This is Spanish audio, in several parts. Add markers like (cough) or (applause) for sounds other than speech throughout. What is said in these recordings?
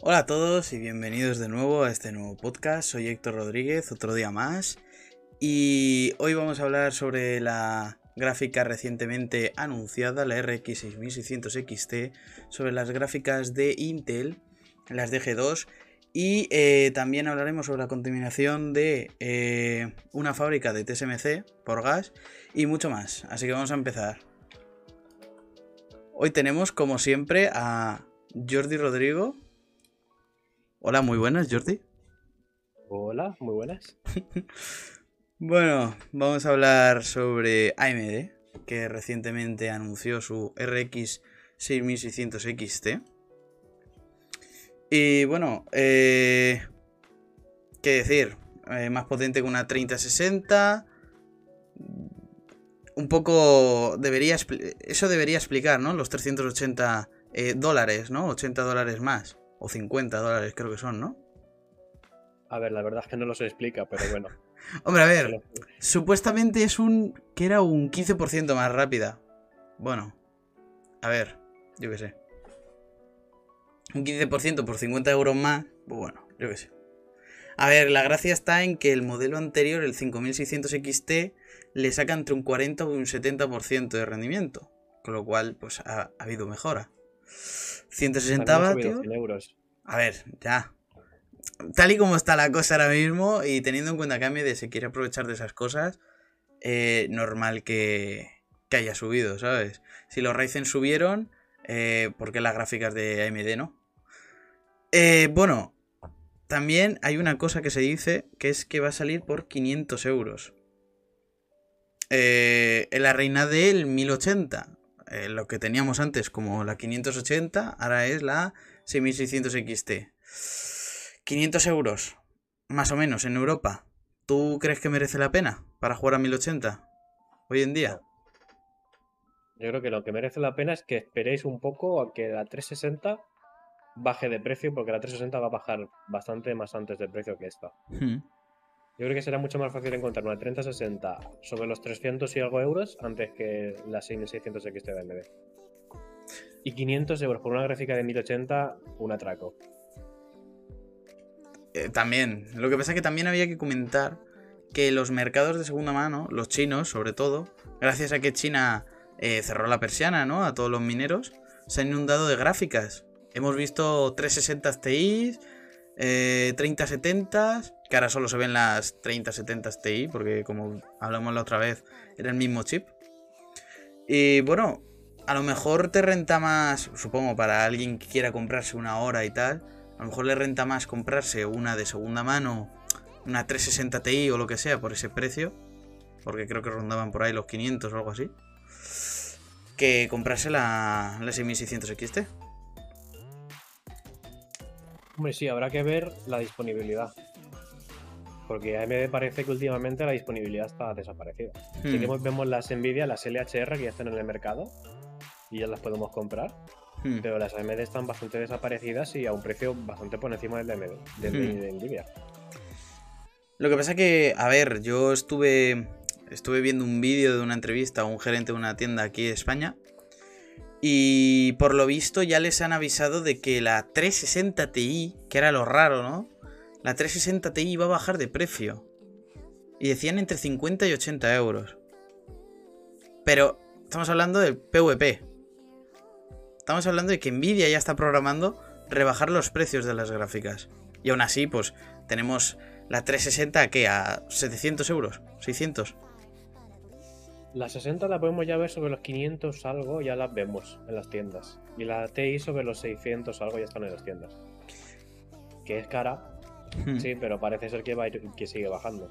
Hola a todos y bienvenidos de nuevo a este nuevo podcast. Soy Héctor Rodríguez, otro día más. Y hoy vamos a hablar sobre la gráfica recientemente anunciada, la RX 6600 XT, sobre las gráficas de Intel, las de G2. Y eh, también hablaremos sobre la contaminación de eh, una fábrica de TSMC por gas y mucho más. Así que vamos a empezar. Hoy tenemos, como siempre, a Jordi Rodrigo. Hola, muy buenas, Jordi. Hola, muy buenas. (laughs) bueno, vamos a hablar sobre AMD, que recientemente anunció su RX 6600 XT. Y bueno, eh, ¿qué decir? Eh, más potente que una 3060 un poco debería eso debería explicar, ¿no? Los 380 eh, dólares, ¿no? 80 dólares más. O 50 dólares creo que son, ¿no? A ver, la verdad es que no lo se explica, pero bueno. (laughs) Hombre, a ver, supuestamente es un... que era un 15% más rápida. Bueno, a ver, yo qué sé. Un 15% por 50 euros más, pues bueno, yo qué sé. A ver, la gracia está en que el modelo anterior, el 5600 XT, le saca entre un 40 y un 70% de rendimiento. Con lo cual, pues ha, habido mejora. 160 vatios. Euros. A ver, ya. Tal y como está la cosa ahora mismo, y teniendo en cuenta que AMD se quiere aprovechar de esas cosas, eh, normal que, que, haya subido, ¿sabes? Si los Ryzen subieron, eh, ¿por qué las gráficas de AMD no? Eh, bueno, también hay una cosa que se dice que es que va a salir por 500 euros. Eh, en la reina del 1080. Eh, lo que teníamos antes como la 580, ahora es la 6600 XT. 500 euros, más o menos, en Europa. ¿Tú crees que merece la pena para jugar a 1080 hoy en día? Yo creo que lo que merece la pena es que esperéis un poco a que la 360 baje de precio, porque la 360 va a bajar bastante más antes del precio que esta. Hmm. Yo creo que será mucho más fácil encontrar una 3060 sobre los 300 y algo euros antes que la 6600 XT de AMD. Y 500 euros por una gráfica de 1080, un atraco. Eh, también. Lo que pasa es que también había que comentar que los mercados de segunda mano, los chinos sobre todo, gracias a que China eh, cerró la persiana ¿no? a todos los mineros, se han inundado de gráficas. Hemos visto 360 Ti, eh, 3070, que ahora solo se ven las 3070 Ti, porque como hablamos la otra vez, era el mismo chip. Y bueno, a lo mejor te renta más, supongo, para alguien que quiera comprarse una hora y tal, a lo mejor le renta más comprarse una de segunda mano, una 360 Ti o lo que sea, por ese precio, porque creo que rondaban por ahí los 500 o algo así, que comprarse la, la 6600 XT. Hombre, sí, habrá que ver la disponibilidad. Porque a mí me parece que últimamente la disponibilidad está desaparecida. Sí que hmm. vemos las Nvidia, las LHR que ya están en el mercado y ya las podemos comprar. Hmm. Pero las AMD están bastante desaparecidas y a un precio bastante por encima del de, AMD, hmm. de Nvidia. Lo que pasa que, a ver, yo estuve, estuve viendo un vídeo de una entrevista a un gerente de una tienda aquí en España y por lo visto ya les han avisado de que la 360 Ti, que era lo raro, ¿no? La 360 Ti iba a bajar de precio. Y decían entre 50 y 80 euros. Pero estamos hablando del PvP. Estamos hablando de que Nvidia ya está programando rebajar los precios de las gráficas. Y aún así, pues tenemos la 360 que a 700 euros, 600. La 60 la podemos ya ver sobre los 500 algo, ya las vemos en las tiendas. Y la TI sobre los 600 algo ya están en las tiendas. Que es cara, hmm. sí, pero parece ser que, va que sigue bajando.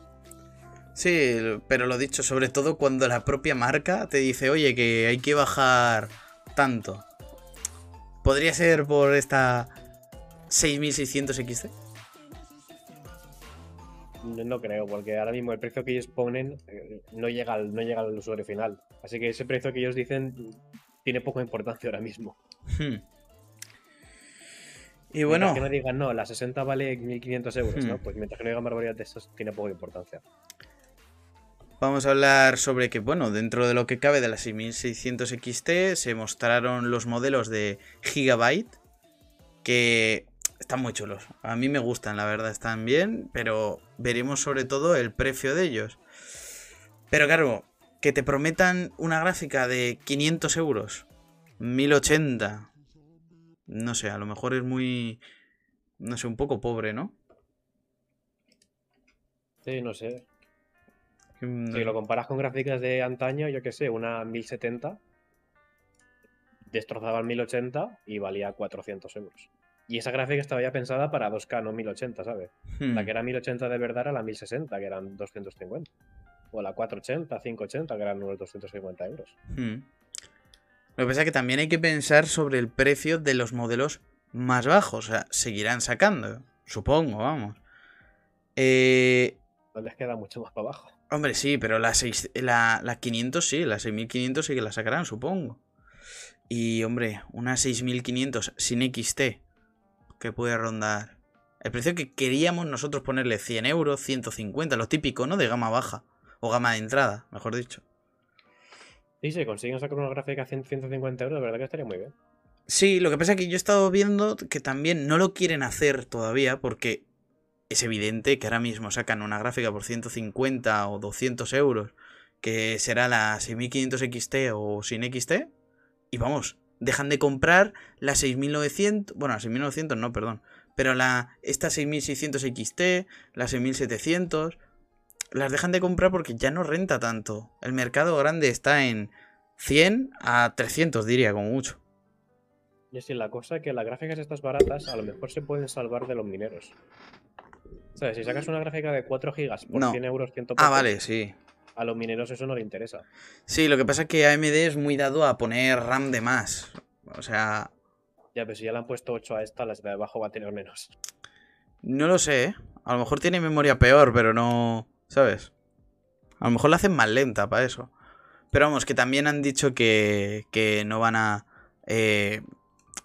Sí, pero lo dicho, sobre todo cuando la propia marca te dice, oye, que hay que bajar tanto. ¿Podría ser por esta 6600 XT? No, creo, porque ahora mismo el precio que ellos ponen eh, no llega, al, no llega al usuario final. Así que ese precio que ellos dicen tiene poca importancia ahora mismo. Hmm. Y bueno. que no digan, no, la 60 vale 1500 euros, ¿no? Hmm. Pues mientras que no digan barbaridades de tiene poca importancia. Vamos a hablar sobre que, bueno, dentro de lo que cabe de la 6600 XT se mostraron los modelos de Gigabyte, que están muy chulos. A mí me gustan, la verdad, están bien, pero veremos sobre todo el precio de ellos. Pero claro, que te prometan una gráfica de 500 euros, 1080, no sé, a lo mejor es muy, no sé, un poco pobre, ¿no? Sí, no sé. Si lo comparas con gráficas de antaño, yo qué sé, una 1070 destrozaba el 1080 y valía 400 euros. Y esa gráfica estaba ya pensada para 2K, no 1080, ¿sabes? La hmm. que era 1080 de verdad era la 1060, que eran 250. O la 480, 580, que eran unos 250 euros. Hmm. Lo que pasa es que también hay que pensar sobre el precio de los modelos más bajos. O sea, seguirán sacando, supongo, vamos. Eh... No les queda mucho más para abajo. Hombre, sí, pero la, 6, la, la 500 sí, la 6500 sí que la sacarán, supongo. Y, hombre, una 6500 sin XT, que puede rondar. El precio que queríamos nosotros ponerle 100 euros, 150, lo típico, ¿no? De gama baja. O gama de entrada, mejor dicho. Y si consiguen sacar una gráfica a 150 euros, la verdad que estaría muy bien. Sí, lo que pasa es que yo he estado viendo que también no lo quieren hacer todavía porque es evidente que ahora mismo sacan una gráfica por 150 o 200 euros, que será la 6500 XT o sin XT, y vamos, dejan de comprar la 6900, bueno, la 6900 no, perdón, pero la esta 6600 XT, la 6700, las dejan de comprar porque ya no renta tanto. El mercado grande está en 100 a 300, diría, como mucho. Y así la cosa que las gráficas estas baratas a lo mejor se pueden salvar de los mineros. ¿Sabes? Si sacas una gráfica de 4 gigas por 100 euros, 100 Ah, vale, sí. A los mineros eso no le interesa. Sí, lo que pasa es que AMD es muy dado a poner RAM de más. O sea. Ya, pero si ya le han puesto 8 a esta, las de abajo va a tener menos. No lo sé, ¿eh? A lo mejor tiene memoria peor, pero no. ¿Sabes? A lo mejor la hacen más lenta para eso. Pero vamos, que también han dicho que, que no van a eh,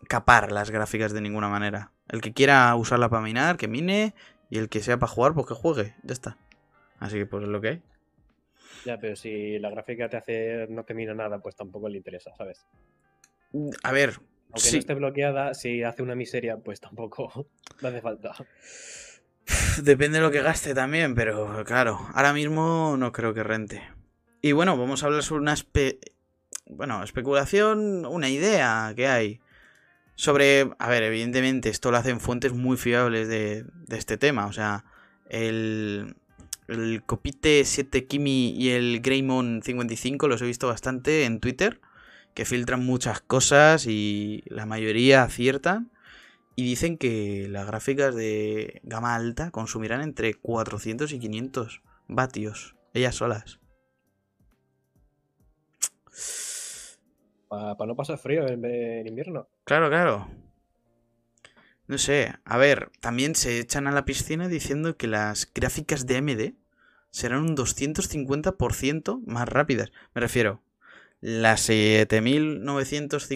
capar las gráficas de ninguna manera. El que quiera usarla para minar, que mine. Y el que sea para jugar, pues que juegue. Ya está. Así que pues es lo que hay. Ya, pero si la gráfica te hace no te mira nada, pues tampoco le interesa, ¿sabes? A ver. Aunque no esté bloqueada, si hace una miseria, pues tampoco (laughs) no hace falta. (sighs) Depende de lo que gaste también, pero claro, ahora mismo no creo que rente. Y bueno, vamos a hablar sobre una bueno, especulación, una idea que hay. Sobre, a ver, evidentemente esto lo hacen fuentes muy fiables de, este tema. O sea, el, el Copite 7 Kimi y el Greymon 55 los he visto bastante en Twitter. Que filtran muchas cosas y la mayoría aciertan. Y dicen que las gráficas de gama alta consumirán entre 400 y 500 vatios, ellas solas. Para no pasar frío en, invierno. Claro, claro. No sé, a ver, también se echan a la piscina diciendo que las gráficas de AMD serán un 250% más rápidas. Me refiero, las 7900,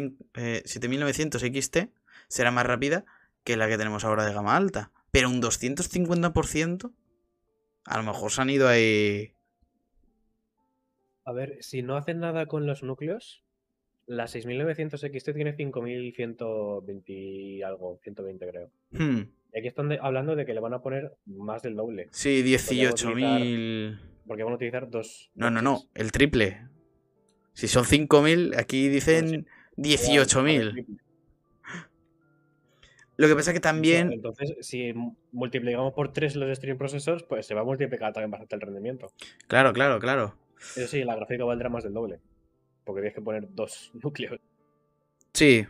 7900 XT será más rápida que la que tenemos ahora de gama alta. Pero un 250%, a lo mejor se han ido ahí... A ver, si no hacen nada con los núcleos, la 6900 XT tiene 5120 y algo, 120 creo. Hmm. Y aquí están hablando de que le van a poner más del doble. Sí, 18.000. Porque van a utilizar dos. No, no, no, el triple. Si son 5.000, aquí dicen 18.000. Lo que pasa es que también. Entonces, si multiplicamos por 3 los stream processors, pues se va a multiplicar también bastante el rendimiento. Claro, claro, claro. Eso sí, la gráfica valdrá más del doble porque tienes que poner dos (laughs) núcleos. Sí.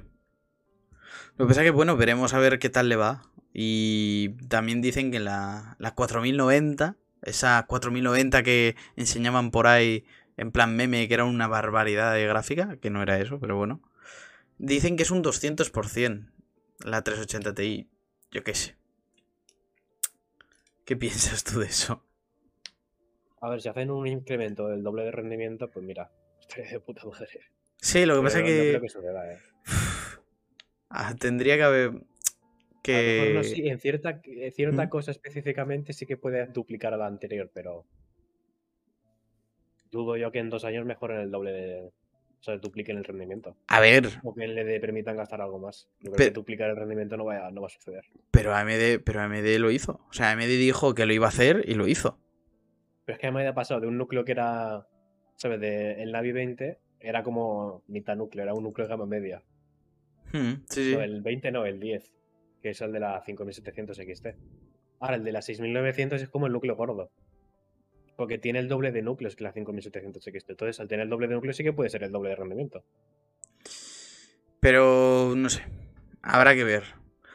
Lo que pasa es que, bueno, veremos a ver qué tal le va. Y también dicen que la, la 4090, esa 4090 que enseñaban por ahí en plan meme, que era una barbaridad de gráfica, que no era eso, pero bueno. Dicen que es un 200% la 380 Ti. Yo qué sé. ¿Qué piensas tú de eso? A ver, si hacen un incremento del doble de rendimiento, pues mira, (laughs) de puta madre. Sí, lo que pasa es que. ¿eh? (sighs) Ah, tendría que haber. Que... en cierta, cierta cosa específicamente sí que puede duplicar a la anterior, pero. Dudo yo que en dos años mejoren el doble de. Sea, dupliquen el rendimiento. A ver. O que le permitan gastar algo más. que duplicar el rendimiento no, vaya, no va a suceder. Pero AMD, pero AMD lo hizo. O sea, AMD dijo que lo iba a hacer y lo hizo. Pero es que AMD ha pasado de un núcleo que era, ¿sabes? De, el Navi 20 era como mitad núcleo, era un núcleo de gama media. Hmm, sí, sí. el 20 no, el 10, que es el de la 5700 XT. Ahora, el de la 6900 es como el núcleo gordo. Porque tiene el doble de núcleos que la 5700 XT. Entonces, al tener el doble de núcleos, sí que puede ser el doble de rendimiento. Pero, no sé. Habrá que ver.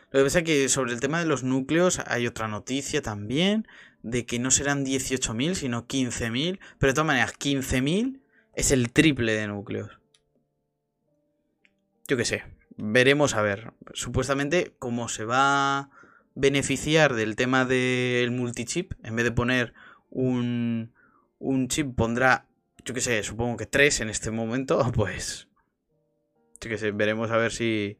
Lo que pasa es que sobre el tema de los núcleos hay otra noticia también. De que no serán 18.000, sino 15.000. Pero de todas maneras, 15.000 es el triple de núcleos. Yo qué sé. Veremos a ver. Supuestamente, como se va a beneficiar del tema del multichip, en vez de poner un, un chip pondrá, yo que sé, supongo que tres en este momento, (laughs) pues... Yo que sé, veremos a ver si...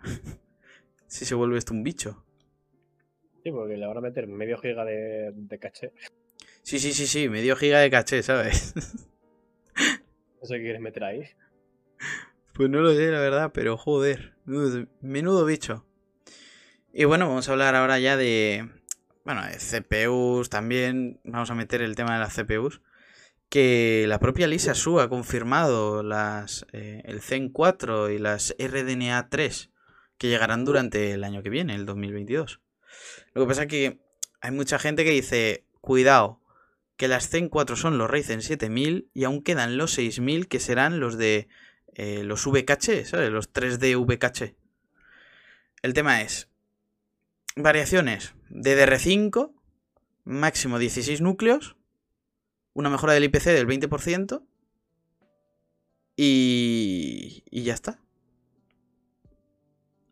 (laughs) si se vuelve esto un bicho. Sí, porque le van a meter medio giga de, caché. Sí, sí, sí, sí, medio giga de caché, ¿sabes? (laughs) ¿Eso qué quieres meter ahí? Pues no lo sé, la verdad, pero joder, menudo bicho. Y bueno, vamos a hablar ahora ya de, bueno, CPUs también, vamos a meter el tema de las CPUs, que la propia Lisa Su ha confirmado las, eh, el Zen 4 y las RDNA 3 que llegarán durante el año que viene, el 2022. Lo que pasa es que hay mucha gente que dice, cuidado, que las Zen 4 son los Ryzen 7000 y aún quedan los 6000 que serán los de eh, los VKC, ¿sabes? Los 3D VKC. El tema es, variaciones, DDR5, máximo 16 núcleos, una mejora del IPC del 20% y, y ya está.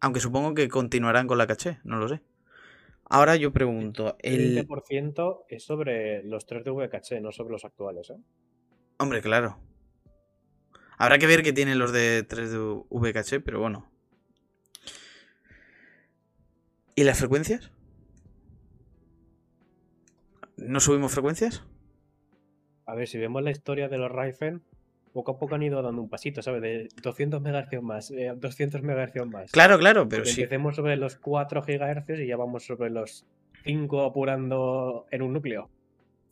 Aunque supongo que continuarán con la caché, no lo sé. Ahora yo pregunto, el 20% es sobre los 3 de VKC, no sobre los actuales, ¿eh? Hombre, claro. Habrá que ver qué tienen los de 3 de VKC, pero bueno. ¿Y las frecuencias? ¿No subimos frecuencias? A ver, si vemos la historia de los Ryzen, poco a poco han ido dando un pasito, ¿sabes? De 200 MHz más, 200 eh, MHz más. Claro, claro, pero si... Empecemos sobre los 4 GHz y ya vamos sobre los 5 apurando en un núcleo.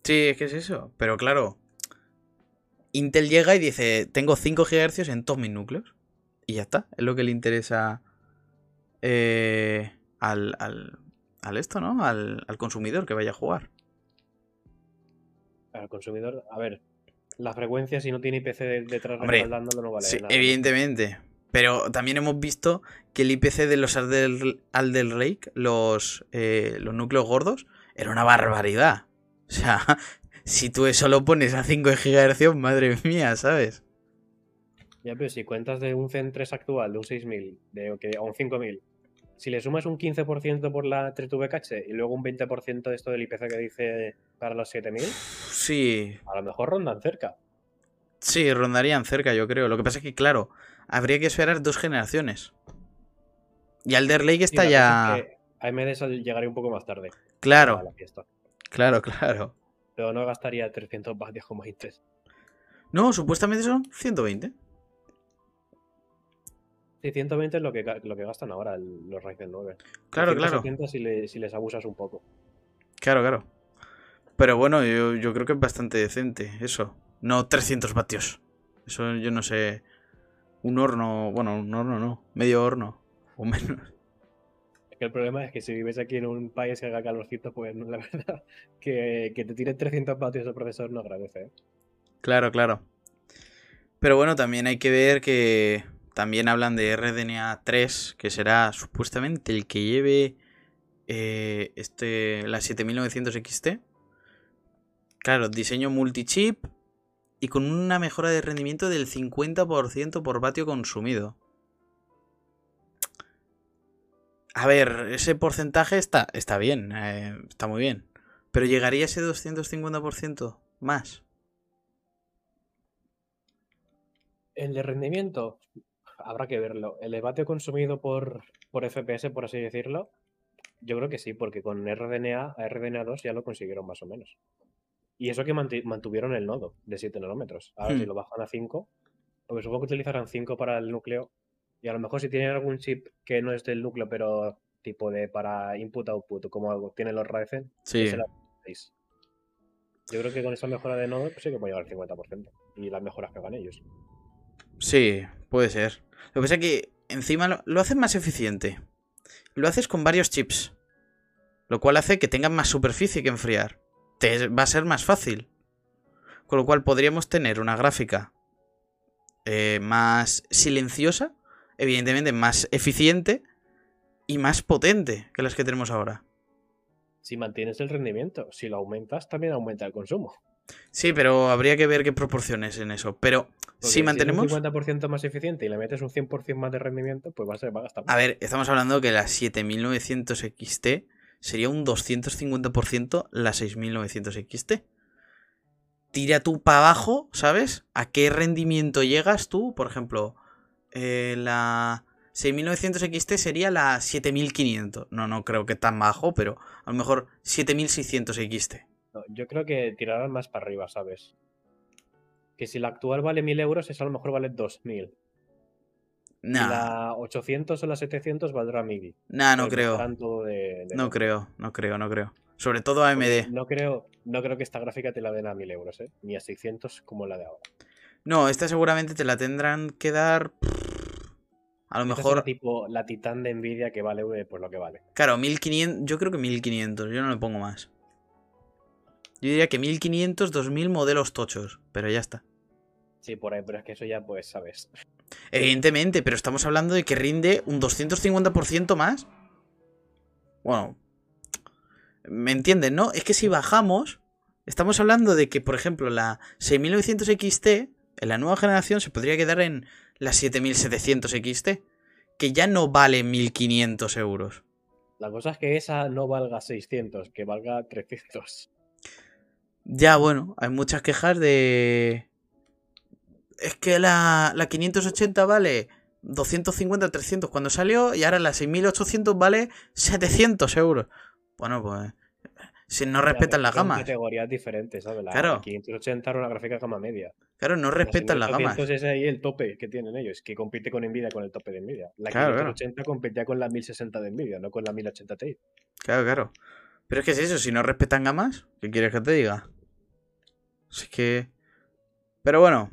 Sí, es que es eso. Pero claro, Intel llega y dice, tengo 5 GHz en todos mis núcleos. Y ya está, es lo que le interesa eh, al, al, esto, ¿no? Al, al consumidor que vaya a jugar al consumidor, a ver, la frecuencia si no tiene IPC detrás respaldándolo no vale sí, Evidentemente. Pero también hemos visto que el IPC de los Alder, Lake, los, eh, los núcleos gordos, era una barbaridad. O sea, (laughs) si tú eso lo pones a 5 GHz, madre mía, ¿sabes? Ya, pero si cuentas de un Zen 3 actual, de un 6000, de, o un 5000, si le sumas un 15% por la 3V caché y luego un 20% de esto del IPC que dice para los 7000, sí. A lo mejor rondan cerca. Sí, rondarían cerca, yo creo. Lo que pasa es que, claro, habría que esperar dos generaciones. Y Alder Lake está ya. AMD llegaría un poco más tarde. Claro. Claro, claro. Pero no gastaría 300 vatios como. No, supuestamente son 120. Sí, 120 es lo que, lo que gastan ahora los Ryzen 9. Claro, claro. Si, si les abusas un poco. Claro, claro. Pero bueno, yo, creo que es bastante decente eso. No 300 vatios. Eso yo no sé. Un horno, bueno, un horno no, medio horno o menos. Es que el problema es que si vives aquí en un país que haga calorcito, pues la (laughs) verdad que, que te tire 300 vatios el profesor no agradece. ¿eh? Claro, claro. Pero bueno, también hay que ver que también hablan de RDNA 3, que será supuestamente el que lleve eh, este, la 7900 XT. Claro, diseño multichip y con una mejora de rendimiento del 50% por vatio consumido. A ver, ese porcentaje está, está bien, eh, está muy bien. Pero llegaría ese 250% más. El de rendimiento, habrá que verlo. El debate consumido por, por FPS, por así decirlo, yo creo que sí, porque con RDNA a RDNA2 ya lo consiguieron más o menos. Y eso que mantuvieron el nodo de 7 nanómetros. Ahora, si hmm. lo bajan a 5, Porque supongo que utilizarán 5 para el núcleo. Y a lo mejor si tienen algún chip que no es del núcleo, pero tipo de para input-output, como tienen los Ryzen, sí. Yo creo que con esa mejora de nodo pues sí que puede llegar al 50%. Y las mejoras que hagan ellos. Sí, puede ser. Lo que pasa es que encima lo, lo haces más eficiente. Lo haces con varios chips. Lo cual hace que tengan más superficie que enfriar. Te va a ser más fácil. Con lo cual podríamos tener una gráfica eh, más silenciosa, evidentemente más eficiente y más potente que las que tenemos ahora. Si mantienes el rendimiento, si lo aumentas, también aumenta el consumo. Sí, pero habría que ver qué proporciones en eso. Pero si mantenemos. Si un 50% más eficiente y le metes un 100% más de rendimiento, pues va a, ser, va a gastar más. A ver, estamos hablando que la 7900 XT sería un 250% la 6900 XT. Tira tú para abajo, ¿sabes? ¿A qué rendimiento llegas tú? Por ejemplo, eh, la 6900 XT sería la 7500. No, no creo que tan bajo, pero a lo mejor 7600 XT. Yo creo que tirarán más para arriba, ¿sabes? Que si la actual vale 1000 euros, esa a lo mejor vale 2000. La 800 o la 700 valdrá 1000. Nah, no creo. no creo, no creo, no creo. Sobre todo AMD. No creo, no creo que esta gráfica te la den a 1000 euros, ¿eh? Ni a 600 como la de ahora. No, esta seguramente te la tendrán que dar. A lo mejor. Es tipo la Titan de Nvidia que vale por lo que vale. Claro, 1500. Yo creo que 1500. Yo no le pongo más. Yo diría que 1500, 2000 modelos tochos. Pero ya está. Sí, por ahí, pero es que eso ya, pues, sabes. Evidentemente, pero estamos hablando de que rinde un 250% más. Bueno, ¿me entienden, no? Es que si bajamos, estamos hablando de que, por ejemplo, la 6900 XT, en la nueva generación, se podría quedar en la 7700 XT, que ya no vale 1500 euros. La cosa es que esa no valga 600, que valga 300. Ya, bueno, hay muchas quejas de es que la, la 580 vale 250, 300 cuando salió y ahora la 6800 vale 700 euros. Bueno, pues si no respetan la gama. categorías diferentes, ¿sabes? La claro. 580 era una gráfica gama media. Claro, no respetan la, gama. Entonces es ahí el tope que tienen ellos, que compite con Nvidia con el tope de Nvidia. La 580 competía con la 1060 de Nvidia, no con la 1080 Ti. Claro, claro. Pero es que es eso, si no respetan gamas, ¿qué quieres que te diga? Es que... Pero bueno,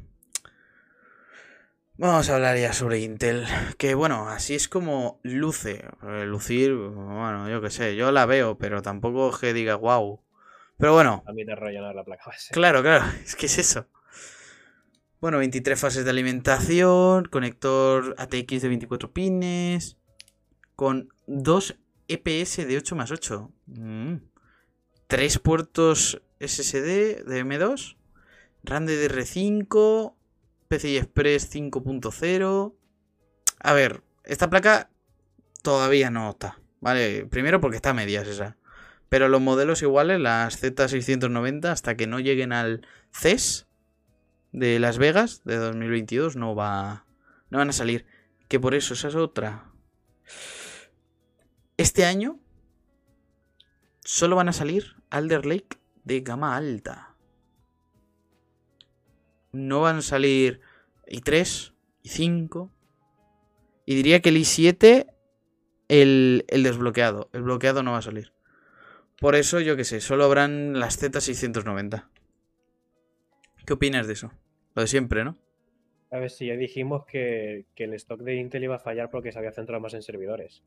Vamos a hablar ya sobre Intel. Que bueno, así es como luce. Eh, lucir, bueno, yo qué sé, yo la veo, pero tampoco que diga wow. Pero bueno. A mí te rellenar la placa base. Claro, claro, (laughs) es que es eso. Bueno, 23 fases de alimentación, conector ATX de 24 pines, con 2 EPS de 8 más 8. 3 mm. puertos SSD de M2, RAM DDR5, PCI Express 5.0. A ver, esta placa todavía no está, ¿vale? Primero porque está a medias esa. Pero los modelos iguales, las Z690, hasta que no lleguen al CES de Las Vegas de 2022, no va. No van a salir. Que por eso, esa es otra. Este año solo van a salir Alder Lake de gama alta no van a salir i3, i5. Y diría que el i7, el, el desbloqueado. El bloqueado no va a salir. Por eso, yo qué sé, solo habrán las Z690. ¿Qué opinas de eso? Lo de siempre, ¿no? A ver, si ya dijimos que, el stock de Intel iba a fallar porque se había centrado más en servidores.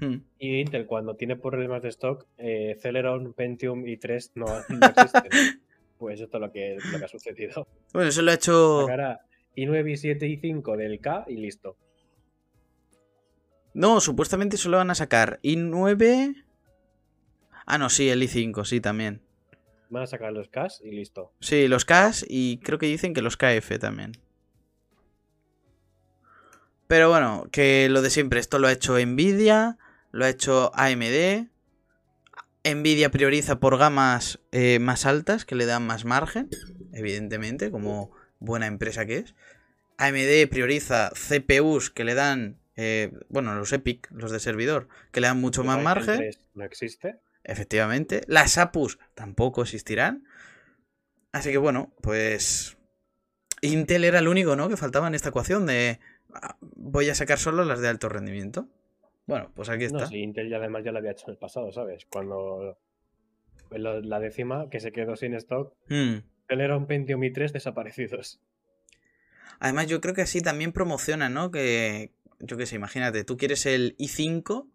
Hmm. Y Intel, cuando tiene problemas de stock, eh, Celeron, Pentium y 3 no, no existen. (laughs) Pues esto es lo que, lo que ha sucedido. Bueno, eso lo ha hecho. i9, i7, i5 del K y listo. No, supuestamente solo van a sacar i9. Ah, no, sí, el i5, sí, también. Van a sacar los Ks y listo. Sí, los Ks y creo que dicen que los KF también. Pero bueno, que lo de siempre, esto lo ha hecho Nvidia, lo ha hecho AMD, Nvidia prioriza por gamas eh, más altas que le dan más margen, evidentemente, como buena empresa que es. AMD prioriza CPUs que le dan, eh, bueno, los EPIC, los de servidor, que le dan mucho más margen. No existe. Efectivamente. Las APUs tampoco existirán. Así que bueno, pues Intel era el único, ¿no? Que faltaba en esta ecuación de ah, voy a sacar solo las de alto rendimiento. Bueno, pues aquí está. No, sí, Intel ya además ya lo había hecho en el pasado, ¿sabes? Cuando la décima que se quedó sin stock, mm. Intel era un Pentium i3 desaparecidos. Además, yo creo que así también promociona, ¿no? Que, yo qué sé, imagínate, tú quieres el i5,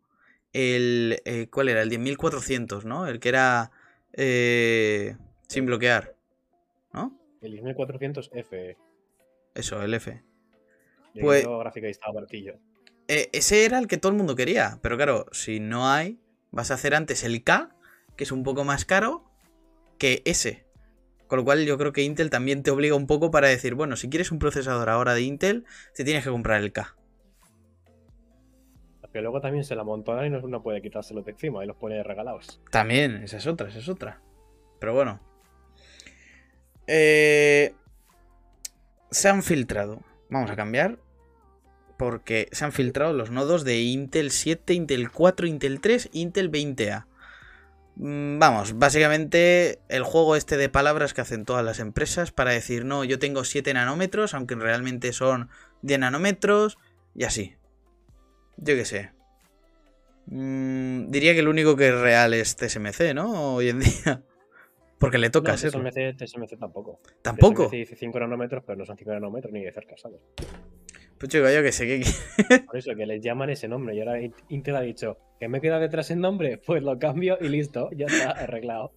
el... Eh, ¿Cuál era? El 10400, ¿no? El que era eh, sin bloquear, ¿no? El 10400F. Eso, el F. Pues, gráfica y estaba eh, ese era el que todo el mundo quería, pero claro, si no hay, vas a hacer antes el K, que es un poco más caro, que ese. Con lo cual yo creo que Intel también te obliga un poco para decir, bueno, si quieres un procesador ahora de Intel, te tienes que comprar el K. Que luego también se la montona y no, puede quitárselo de encima y los pone regalados. También, esa es otra, esa es otra. Pero bueno. Eh, se han filtrado. Vamos a cambiar. Porque se han filtrado los nodos de Intel 7, Intel 4, Intel 3, Intel 20A. Mm, vamos, básicamente el juego este de palabras que hacen todas las empresas para decir, no, yo tengo 7 nanómetros, aunque realmente son 10 nanómetros, y así. Yo qué sé. Mm, diría que el único que es real es TSMC, ¿no? Hoy en (laughs) día. Porque le toca no, TSMC, TSMC tampoco. ¿Tampoco? TSMC dice 5 nanómetros, pero no son 5 nanómetros ni de cerca, ¿sabes? Pues chico, yo que sé que... (laughs) Por eso, que les llaman ese nombre. Y ahora Intel ha dicho, ¿que me queda detrás el nombre? Pues lo cambio y listo, ya está (laughs) arreglado.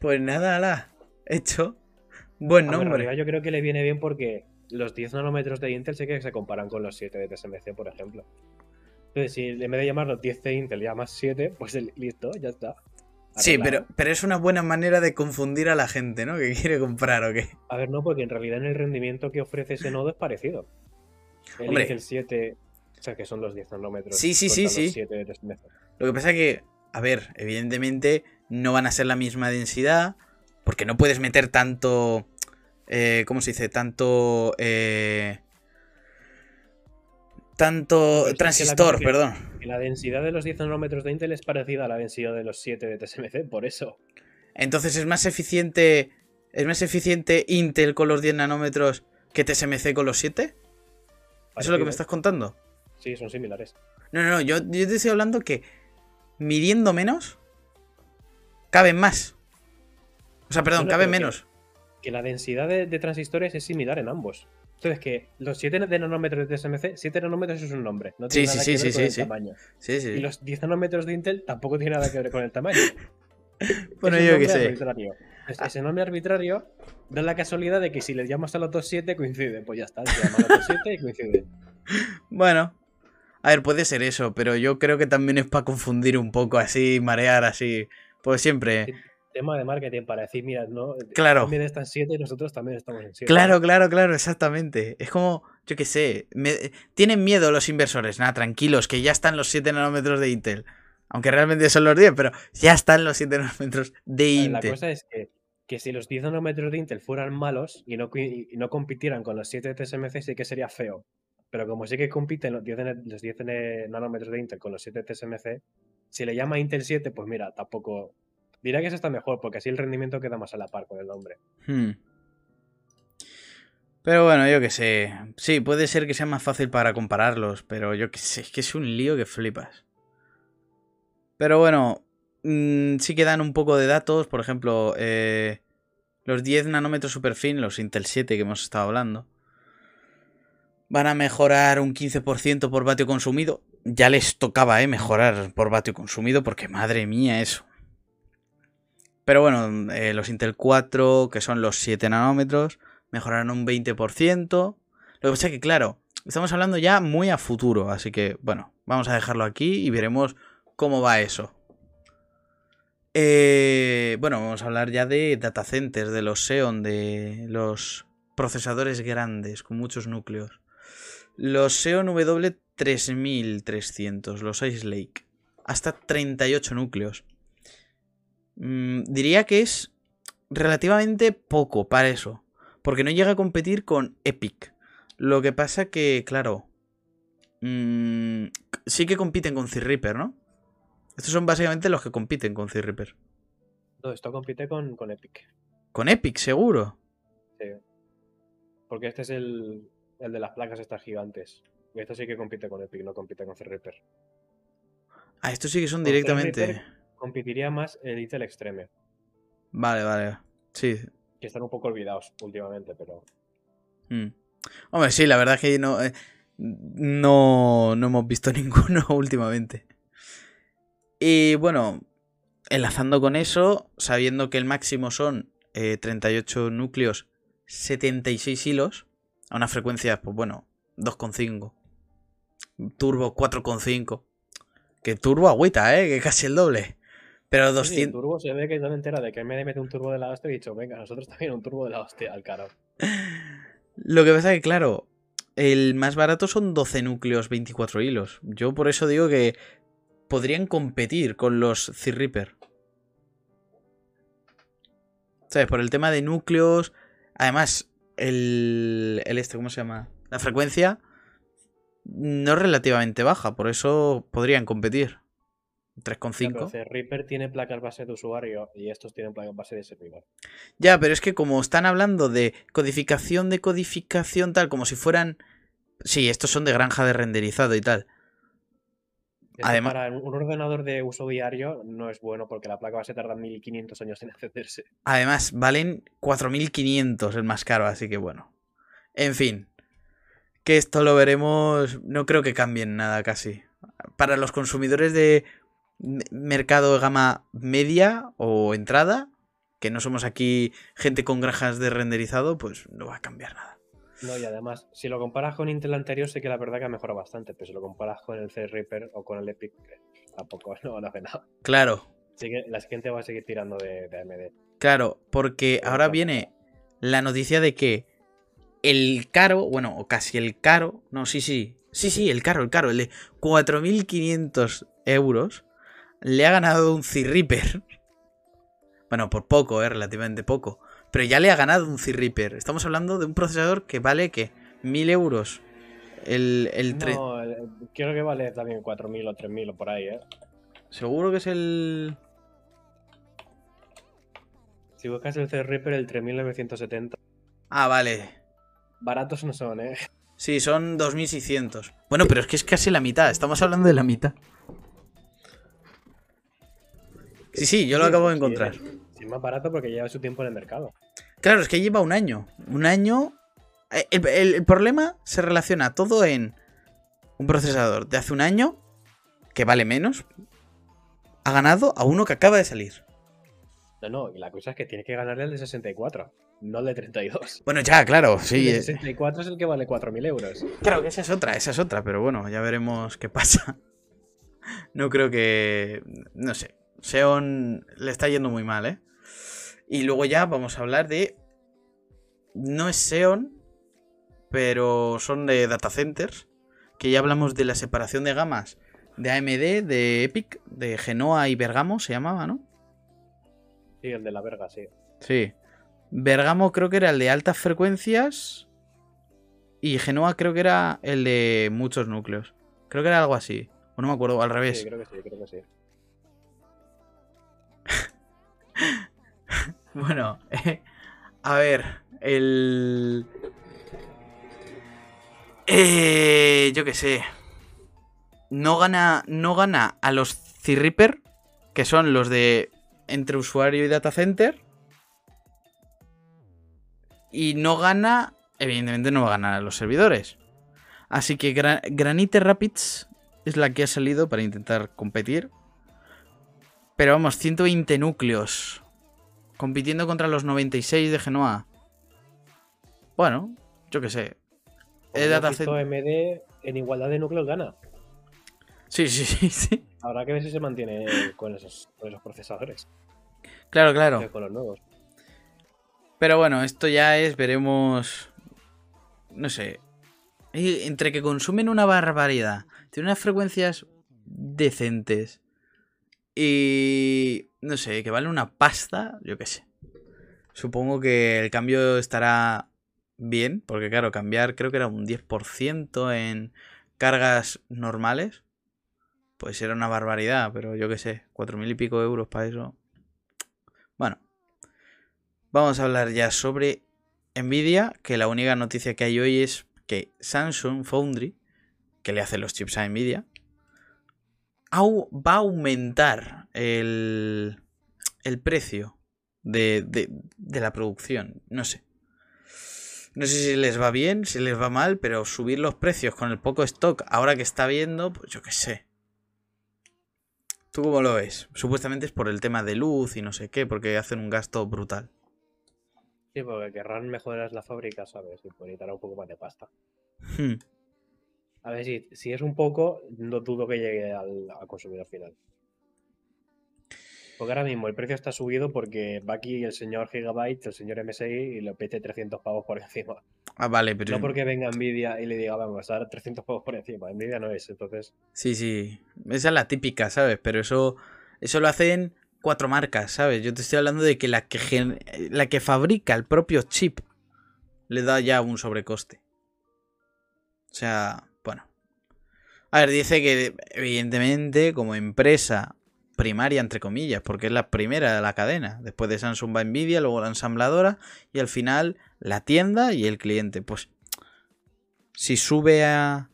Pues nada, la hecho. Buen nombre. yo creo que le viene bien porque los 10 nanómetros de Intel sé que se comparan con los 7 de TSMC, por ejemplo. Entonces, si en vez de llamarlos 10 de Intel llamas 7, pues listo, ya está. Sí, pero, pero es una buena manera de confundir a la gente, ¿no? Que quiere comprar o qué. A ver, no, porque en realidad en el rendimiento que ofrece ese nodo es parecido. El Intel 7, o sea, que son los 10 nanómetros. Sí, sí, sí, sí. Lo que pasa es que, a ver, evidentemente no van a ser la misma densidad, porque no puedes meter tanto eh, ¿Cómo se dice? Tanto... Eh, tanto pues transistor, perdón. la densidad de los 10 nanómetros de Intel es parecida a la densidad de los 7 de TSMC, por eso. Entonces es más eficiente. ¿Es más eficiente Intel con los 10 nanómetros que TSMC con los 7? ¿Eso es lo que me estás contando? Sí, son similares. No, no, no, yo, yo te estoy hablando que midiendo menos, caben más. O sea, perdón, caben menos que la densidad de, transistores es similar en ambos. Entonces, que los 7 nanómetros de TSMC, 7 nanómetros es un nombre. No tiene nada que ver con el tamaño. (laughs) Y los 10 nanómetros de Intel tampoco tiene nada que ver con el tamaño. bueno, yo qué sé. Ese nombre arbitrario da la casualidad de que si les llamas a los dos 7 coincide. Pues ya está, se llaman a los 7 y coincide. (laughs) Bueno, a ver, puede ser eso, pero yo creo que también es para confundir un poco así, marear así. Pues siempre tema de marketing para decir, mira, no, claro. también están 7 y nosotros también estamos en 7. Claro, claro, claro, exactamente. Es como, yo qué sé, tienen miedo los inversores, nada, tranquilos, que ya están los 7 nanómetros de Intel. Aunque realmente son los 10, pero ya están los 7 (laughs) nanómetros de Intel. La cosa es que, que si los 10 nanómetros de Intel fueran malos y no, y no compitieran con los 7 de TSMC, sí que sería feo. Pero como sí que compiten los 10, los 10 nanómetros de Intel con los 7 de TSMC, si le llama Intel 7, pues mira, tampoco, Dirá que eso está mejor, porque así el rendimiento queda más a la par con el nombre. Hmm. Pero bueno, yo qué sé. Sí, puede ser que sea más fácil para compararlos, pero yo qué sé, es que es un lío que flipas. Pero bueno, mm, sí que dan un poco de datos, por ejemplo, eh, los 10 nanómetros superfin, los Intel 7 que hemos estado hablando, van a mejorar un 15% por vatio consumido. Ya les tocaba, ¿eh? Mejorar por vatio consumido, porque madre mía, eso. Pero bueno, eh, los Intel 4, que son los 7 nanómetros, mejoraron un 20%. Lo que pasa es que, claro, estamos hablando ya muy a futuro, así que, bueno, vamos a dejarlo aquí y veremos cómo va eso. Eh, bueno, vamos a hablar ya de data centers, de los Xeon, de los procesadores grandes con muchos núcleos. Los Xeon W3300, los Ice Lake, hasta 38 núcleos. Mm, diría que es relativamente poco para eso. Porque no llega a competir con Epic. Lo que pasa que, claro. Mm, sí que compiten con C-Reaper, ¿no? Estos son básicamente los que compiten con C-Reaper. No, esto compite con, Epic. ¿Con Epic, seguro? Sí. Porque este es el, el de las placas estas gigantes. Y esto sí que compite con Epic, no compite con Reaper. Ah, estos sí que son directamente. Competiría más el Intel Extreme. Vale, vale. Sí. Que están un poco olvidados últimamente, pero. Mm. Hombre, sí, la verdad es que no, eh, no, no hemos visto (laughs) ninguno últimamente. Y bueno, enlazando con eso, sabiendo que el máximo son 38 eh, núcleos, 76 hilos, a una frecuencia, pues bueno, 2,5. Turbo 4,5. Que turbo agüita, ¿eh? Que casi el doble. Pero 200. el turbo se ve que me entera de que me mete un turbo de la hostia y he dicho, venga, nosotros también un turbo de la hostia al caro. (laughs) Lo que pasa es que, claro, el más barato son 12 núcleos, 24 hilos. Yo por eso digo que podrían competir con los C-Reaper. ¿Sabes? Por el tema de núcleos. Además, el, el este, ¿cómo se llama? La frecuencia no es relativamente baja, por eso podrían competir. 3,5. Ya, Reaper tiene placas base de usuario y estos tienen placas base de servidor. Ya, pero es que como están hablando de codificación de codificación tal, como si fueran... Sí, estos son de granja de renderizado y tal. Además, para un ordenador de uso diario no es bueno porque la placa base tarda 1500 años en encenderse. Además, valen 4500 el más caro, así que bueno. En fin, que esto lo veremos, no creo que cambien nada casi. Para los consumidores de mercado de gama media o entrada, que no somos aquí gente con granjas de renderizado, pues no va a cambiar nada. No, y además, si lo comparas con Intel anterior, sé que la verdad que ha mejorado bastante, pero si lo comparas con el C-Reaper o con el Epic, tampoco (laughs) no, no hace nada. Claro. Así que la siguiente va a seguir tirando de, de AMD. Claro, porque ahora viene la noticia de que el caro, bueno, o casi el caro, no, sí, sí, sí, sí, el caro, el caro, el de 4.500 euros, le ha ganado un C-Reaper. Bueno, por poco, eh, relativamente poco. Pero ya le ha ganado un C-Reaper. Estamos hablando de un procesador que vale, ¿qué? 1.000 euros. El, el no, creo que vale también 4.000 o 3.000 o por ahí, ¿eh? Seguro que es el... Si buscas el C-Reaper, el 3.970. Ah, vale. Baratos no son, ¿eh? Sí, son 2.600. Bueno, pero es que es casi la mitad. Estamos hablando de la mitad. Sí, sí, yo lo acabo de encontrar. Es más barato porque lleva su tiempo en el mercado. Claro, es que lleva un año. Un año. Eh, el, problema se relaciona todo en un procesador de hace un año, que vale menos, ha ganado a uno que acaba de salir. No, no, y la cosa es que tiene que ganarle el de 64 no el de 32. Bueno, ya, claro, sí. El de 64 es el que vale 4.000 euros. Claro que esa es otra, esa es otra, pero bueno, ya veremos qué pasa. No creo que... No sé, Xeon le está yendo muy mal, ¿eh? Y luego ya vamos a hablar de... No es Xeon, pero son de data centers, que ya hablamos de la separación de gamas de AMD, de Epic, de Genoa y Bergamo, se llamaba, ¿no? Sí, el de la verga, sí. Sí. Bergamo creo que era el de altas frecuencias. Y Genoa creo que era el de muchos núcleos. Creo que era algo así. O no me acuerdo, al revés. Sí, creo que sí, creo que sí. (laughs) bueno, a ver, el... Eh, yo qué sé. No gana, no gana a los C-Reaper, que son los de entre usuario y data center. Y no gana, evidentemente no va a ganar a los servidores. Así que Granite Rapids es la que ha salido para intentar competir. Pero vamos, 120 núcleos. Compitiendo contra los 96 de Genoa. Bueno, yo qué sé. El MD en igualdad de núcleos gana. Sí, sí, (laughs) sí, sí. Habrá que ver si se mantiene con esos, con esos procesadores. Claro, claro. Con los nuevos. Pero bueno, esto ya es, veremos. No sé. Entre que consumen una barbaridad, tienen unas frecuencias decentes y. No sé, que vale una pasta, yo qué sé. Supongo que el cambio estará bien, porque claro, cambiar creo que era un 10% en cargas normales. Pues era una barbaridad, pero yo qué sé, cuatro mil y pico euros para eso. Bueno, Vamos a hablar ya sobre Nvidia que la única noticia que hay hoy es que Samsung Foundry, que le hace los chips a Nvidia, va a aumentar el, el precio de, de, la producción. No sé. No sé si les va bien, si les va mal, pero subir los precios con el poco stock ahora que está viendo, pues yo qué sé. ¿Tú cómo lo ves? Supuestamente es por el tema de luz y no sé qué, porque hacen un gasto brutal. Sí, porque querrán mejorar la fábrica, ¿sabes? Y necesitará un poco más de pasta. Hmm. A ver, si, si es un poco, no dudo que llegue al, consumidor final. Porque ahora mismo el precio está subido porque va aquí el señor Gigabyte, el señor MSI y le pete 300 pavos por encima. Ah, vale, pero. No porque venga Nvidia y le diga, vamos a dar 300 pavos por encima. Nvidia no es, entonces. Sí, sí. Esa es la típica, ¿sabes? Pero eso, eso lo hacen cuatro marcas, ¿sabes? Yo te estoy hablando de que la que, la que fabrica el propio chip le da ya un sobrecoste. O sea. A ver, dice que evidentemente como empresa primaria, entre comillas, porque es la primera de la cadena. Después de Samsung va Nvidia, luego la ensambladora y al final la tienda y el cliente. Pues si sube a...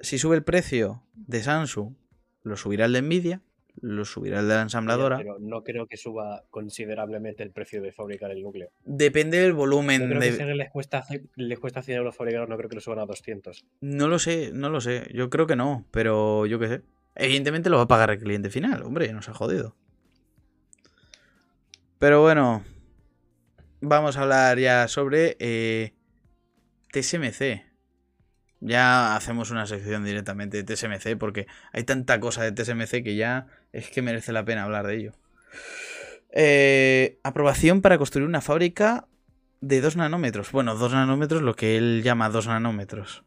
Si sube el precio de Samsung, lo subirá el de Nvidia lo subirá el de la ensambladora. Pero no creo que suba considerablemente el precio de fabricar el núcleo. Depende del volumen. de... que les cuesta, les cuesta 100 euros fabricar, no creo que lo suban a 200. No lo sé, no lo sé. Yo creo que no, pero yo qué sé. Evidentemente lo va a pagar el cliente final, hombre, nos ha jodido. Pero bueno, vamos a hablar ya sobre eh, TSMC ya hacemos una sección directamente de TSMC porque hay tanta cosa de TSMC que ya es que merece la pena hablar de ello. Eh, aprobación para construir una fábrica de 2 nanómetros. Bueno, 2 nanómetros, lo que él llama 2 nanómetros.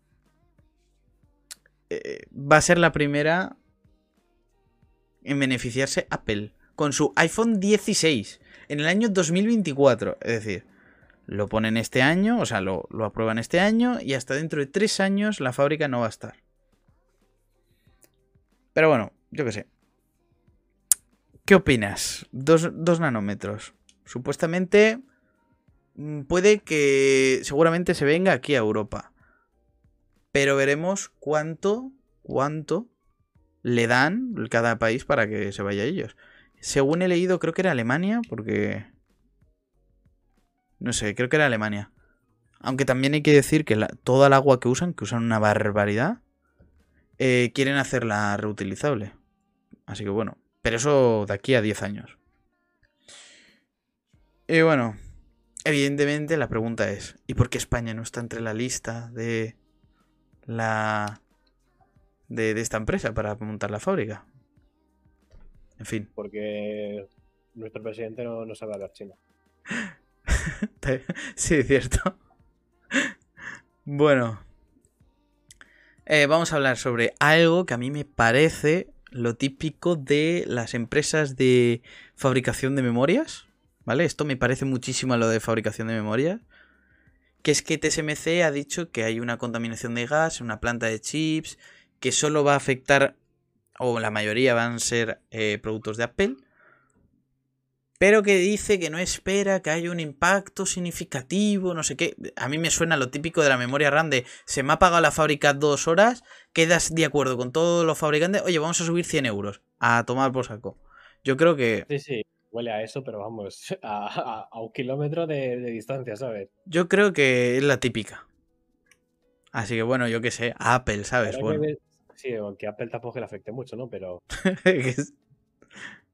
Eh, va a ser la primera en beneficiarse Apple con su iPhone 16 en el año 2024. Es decir, lo ponen este año, o sea, lo, aprueban este año y hasta dentro de tres años la fábrica no va a estar. Pero bueno, yo qué sé. ¿Qué opinas? Dos, nanómetros. Supuestamente mm, puede que seguramente se venga aquí a Europa. Pero veremos cuánto, cuánto le dan cada país para que se vaya a ellos. Según he leído, creo que era Alemania, porque no sé, creo que era Alemania. Aunque también hay que decir que toda el agua que usan, que usan una barbaridad, eh, quieren hacerla reutilizable. Así que bueno, pero eso de aquí a 10 años. Y bueno, evidentemente la pregunta es, ¿y por qué España no está entre la lista de la de, esta empresa para montar la fábrica? En fin. Porque nuestro presidente no, no sabe hablar chino. (laughs) (laughs) sí, cierto. Bueno. Eh, vamos a hablar sobre algo que a mí me parece lo típico de las empresas de fabricación de memorias. ¿Vale? Esto me parece muchísimo a lo de fabricación de memorias. Que es que TSMC ha dicho que hay una contaminación de gas en una planta de chips. Que solo va a afectar, o la mayoría van a ser eh, productos de Apple pero que dice que no espera que haya un impacto significativo, no sé qué. A mí me suena lo típico de la memoria RAM de se me ha pagado la fábrica dos horas, quedas de acuerdo con todos los fabricantes, oye, vamos a subir 100 euros, a tomar por saco. Yo creo que... Sí, sí, huele a eso, pero vamos, (laughs) a, un kilómetro de, distancia, ¿sabes? Yo creo que es la típica. Así que bueno, yo qué sé, Apple, ¿sabes? Bueno. Sí, aunque Apple tampoco le afecte mucho, ¿no? Pero... (laughs)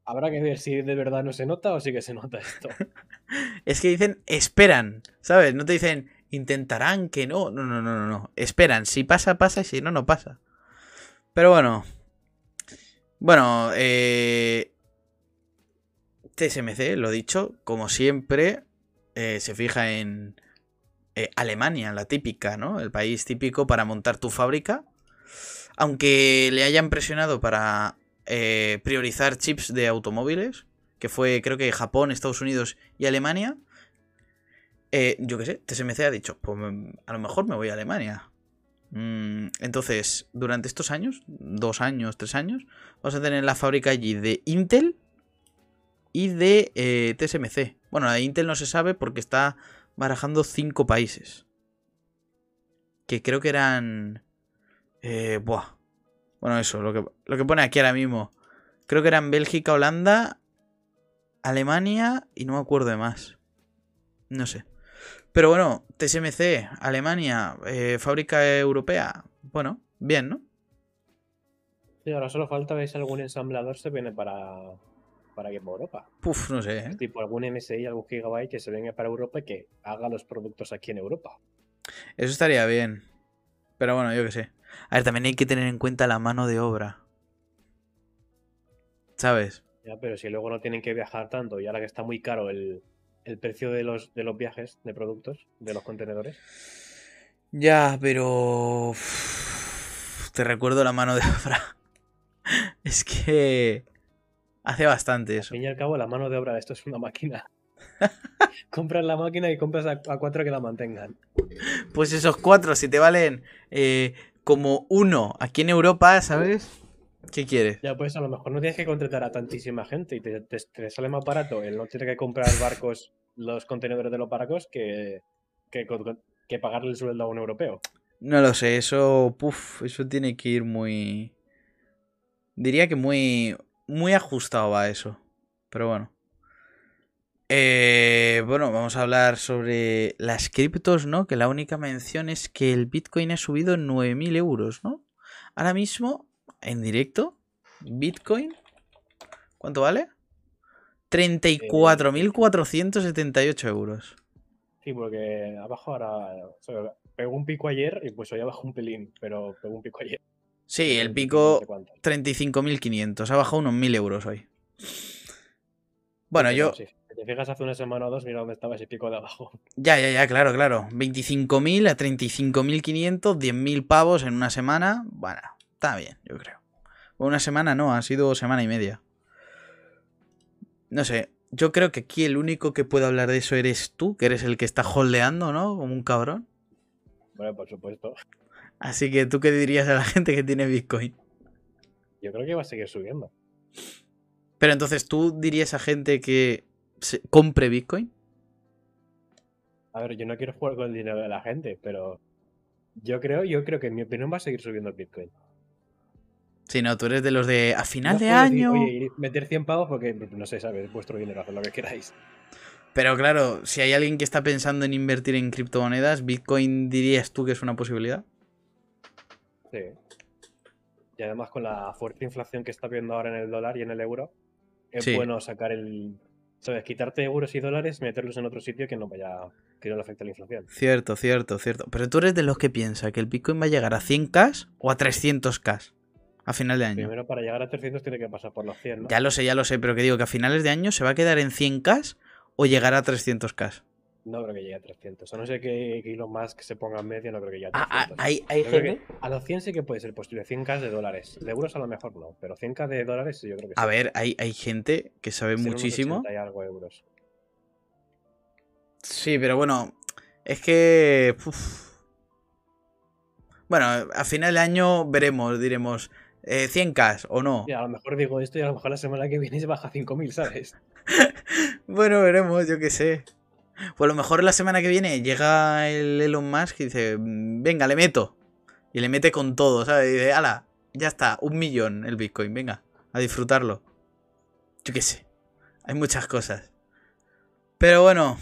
Habrá que ver si de verdad no se nota o sí que se nota esto. (laughs) es que dicen esperan, ¿sabes? No te dicen intentarán que no. No, no, no, no, no. Esperan. Si pasa, pasa y si no, no pasa. Pero bueno. Bueno, eh... TSMC, lo dicho, como siempre, eh, se fija en eh, Alemania, la típica, ¿no? El país típico para montar tu fábrica. Aunque le hayan presionado para eh, priorizar chips de automóviles, que fue creo que Japón, Estados Unidos y Alemania. Eh, yo qué sé, TSMC ha dicho, pues a lo mejor me voy a Alemania. Mm, entonces, durante estos años, dos años, tres años, vamos a tener la fábrica allí de Intel y de eh, TSMC. Bueno, la de Intel no se sabe porque está barajando cinco países. Que creo que eran... Eh, buah. Bueno, eso, lo que, lo que pone aquí ahora mismo. Creo que eran Bélgica, Holanda, Alemania y no me acuerdo de más. No sé. Pero bueno, TSMC, Alemania, eh, fábrica europea. Bueno, bien, ¿no? Sí, ahora solo falta ver si algún ensamblador se viene para, para aquí Europa. Puf, no sé. ¿eh? Tipo algún MSI, algún Gigabyte que se venga para Europa y que haga los productos aquí en Europa. Eso estaría bien. Pero bueno, yo qué sé. A ver, también hay que tener en cuenta la mano de obra. ¿Sabes? Ya, pero si luego no tienen que viajar tanto y ahora que está muy caro el, precio de los, de los viajes de productos, de los contenedores. Ya, pero... Te recuerdo la mano de obra. (laughs) es que... Hace bastante eso. Al fin y al cabo, la mano de obra de esto es una máquina. (laughs) compras la máquina y compras a, cuatro que la mantengan. Pues esos cuatro, si te valen eh, como uno aquí en Europa, ¿sabes? ¿Qué quieres? Ya, pues a lo mejor no tienes que contratar a tantísima gente y te, sale más barato el no tener que comprar barcos, los contenedores de los barcos, que, que, pagarle el sueldo a un europeo. No lo sé, eso, puff, eso tiene que ir muy... Diría que muy, muy ajustado a eso. Pero bueno. Eh, bueno, vamos a hablar sobre las criptos, ¿no? Que la única mención es que el Bitcoin ha subido 9.000 euros, ¿no? Ahora mismo en directo. Bitcoin. ¿Cuánto vale? 34.478 euros. Sí, porque abajo ahora. pegó un pico ayer y pues hoy abajo un pelín, pero pegó un pico ayer. Sí, el pico 35.500. Ha bajado unos 1.000 euros hoy. Bueno, yo. Si te fijas hace una semana o dos, mira dónde estaba ese pico de abajo. Ya, ya, ya, claro, claro. 25.000 a 35.500, 10.000 pavos en una semana. Bueno, Está bien, yo creo. Una semana no, ha sido semana y media. No sé, yo creo que aquí el único que puede hablar de eso eres tú, que eres el que está holdeando, ¿no? Como un cabrón. Bueno, por supuesto. Así que tú qué dirías a la (laughs) gente que tiene Bitcoin? Yo creo que va a seguir subiendo. Pero entonces, ¿tú dirías a gente que compre Bitcoin? A ver, yo no quiero jugar con el dinero de la gente, pero yo creo, yo creo que en mi opinión va a seguir subiendo el Bitcoin. Si no, tú eres de los de a final de año. oye, meter 100 pavos porque, no sé, ¿sabes? Vuestro dinero, haced lo que queráis. Pero claro, si hay alguien que está pensando en invertir en criptomonedas, ¿Bitcoin dirías tú que es una posibilidad? Sí. Y además con la fuerte inflación que está viendo ahora en el dólar y en el euro, es bueno sacar el. ¿Sabes? Quitarte euros y dólares meterlos en otro sitio que no vaya. que no le afecte la inflación. Cierto, cierto, cierto. Pero tú eres de los que piensa que el Bitcoin va a llegar a 100k o a 300k a final de año. Primero, para llegar a 300 tiene que pasar por los 100, ¿no? Ya lo sé, ya lo sé, pero que digo que a finales de año se va a quedar en 100k o llegará a 300k. No creo que llegue a 300. A no ser que Elon Musk se ponga en medio, no creo que llegue a 300. Ah, hay, hay gente... A los 100 sí que puede ser posible. 100k de dólares. De euros a lo mejor no, pero 100k de dólares yo creo que sí. A ver, hay, hay gente que sabe muchísimo. Algo euros. Sí, pero bueno, es que... Bueno, a final de año veremos, diremos, eh, 100k o no. Y a lo mejor digo esto y a lo mejor la semana que viene se baja 5.000, ¿sabes? (laughs) bueno, veremos, yo qué sé. O a lo mejor la semana que viene llega el Elon Musk y dice, venga, le meto. Y le mete con todo, ¿sabes? Y dice, ala, ya está, un millón el Bitcoin, venga, a disfrutarlo. Yo qué sé. Hay muchas cosas. Pero bueno,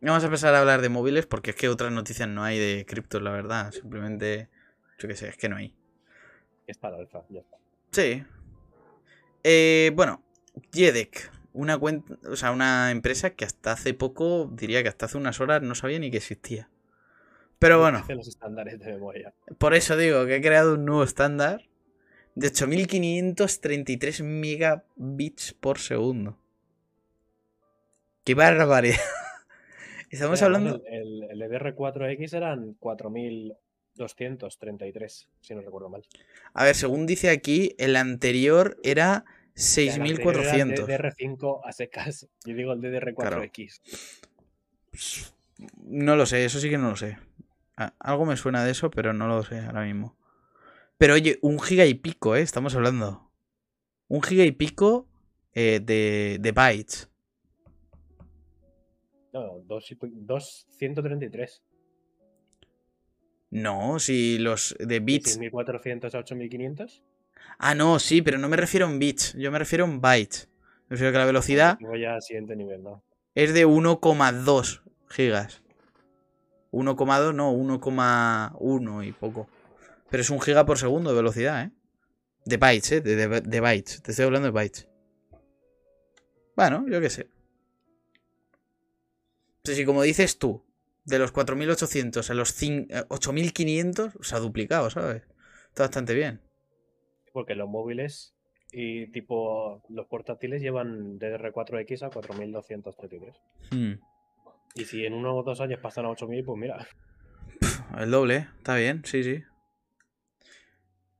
vamos a empezar a hablar de móviles porque es que otras noticias no hay de criptos, la verdad. Simplemente, yo qué sé, es que no hay. Está la alfa, ya está. Sí. Eh, bueno, Jedek, una cuenta, o sea, una empresa que hasta hace poco, diría que hasta hace unas horas no sabía ni que existía. Pero bueno. los estándares de memoria. Por eso digo que he creado un nuevo estándar de 8533 megabits por segundo. ¡Qué barbaridad! (laughs) Estamos hablando. El, el, el EDR4X eran 4000 233, si no recuerdo mal. A ver, según dice aquí, el anterior era 6400. El DDR5 a secas. (laughs) Yo digo el DDR4X. No lo sé, eso sí que no lo sé. Algo me suena de eso, pero no lo sé ahora mismo. Pero oye, un giga y pico, ¿eh? Estamos hablando. Un giga y pico eh, de, de bytes. No, 233. No, si los de bits. ¿De 1400 a 8500? Ah, no, sí, pero no me refiero en bits, yo me refiero en bytes. Me refiero a que la velocidad. Voy al siguiente nivel, ¿no? Es de 1,2 gigas. 1,2, no, 1,1 y poco. Pero es un giga por segundo de velocidad, ¿eh? De bytes, ¿eh? De, bytes. Te estoy hablando de bytes. Bueno, yo qué sé. Pues si como dices tú, de los 4.800 a los 8.500, se ha duplicado, ¿sabes? Está bastante bien. Porque los móviles y tipo los portátiles llevan DDR4X a 4.233. Hmm. Y si en uno o dos años pasan a 8.000, pues mira. El doble, ¿eh? está bien, sí, sí.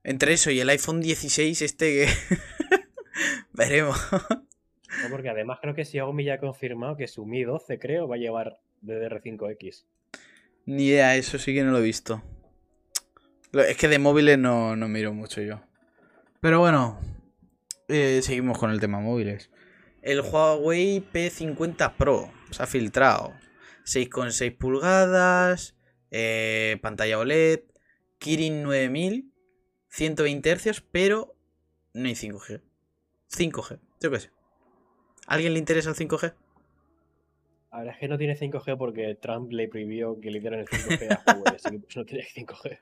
Entre eso y el iPhone 16, este que. (laughs) Veremos. No, porque además creo que Xiaomi ya ha confirmado que su Mi 12, creo, va a llevar DDR5X. Ni idea, eso sí que no lo he visto. Es que de móviles no, no miro mucho yo. Pero bueno, eh, seguimos con el tema móviles. El Huawei P50 Pro se ha filtrado. 6,6 pulgadas, eh, pantalla OLED, Kirin 9000 120 Hz, pero no hay 5G. 5G, yo qué sé. ¿Alguien le interesa el 5G? A ver, es que no tiene 5G porque Trump le prohibió que le dieran el 5G a Huawei, así que pues no tiene 5G.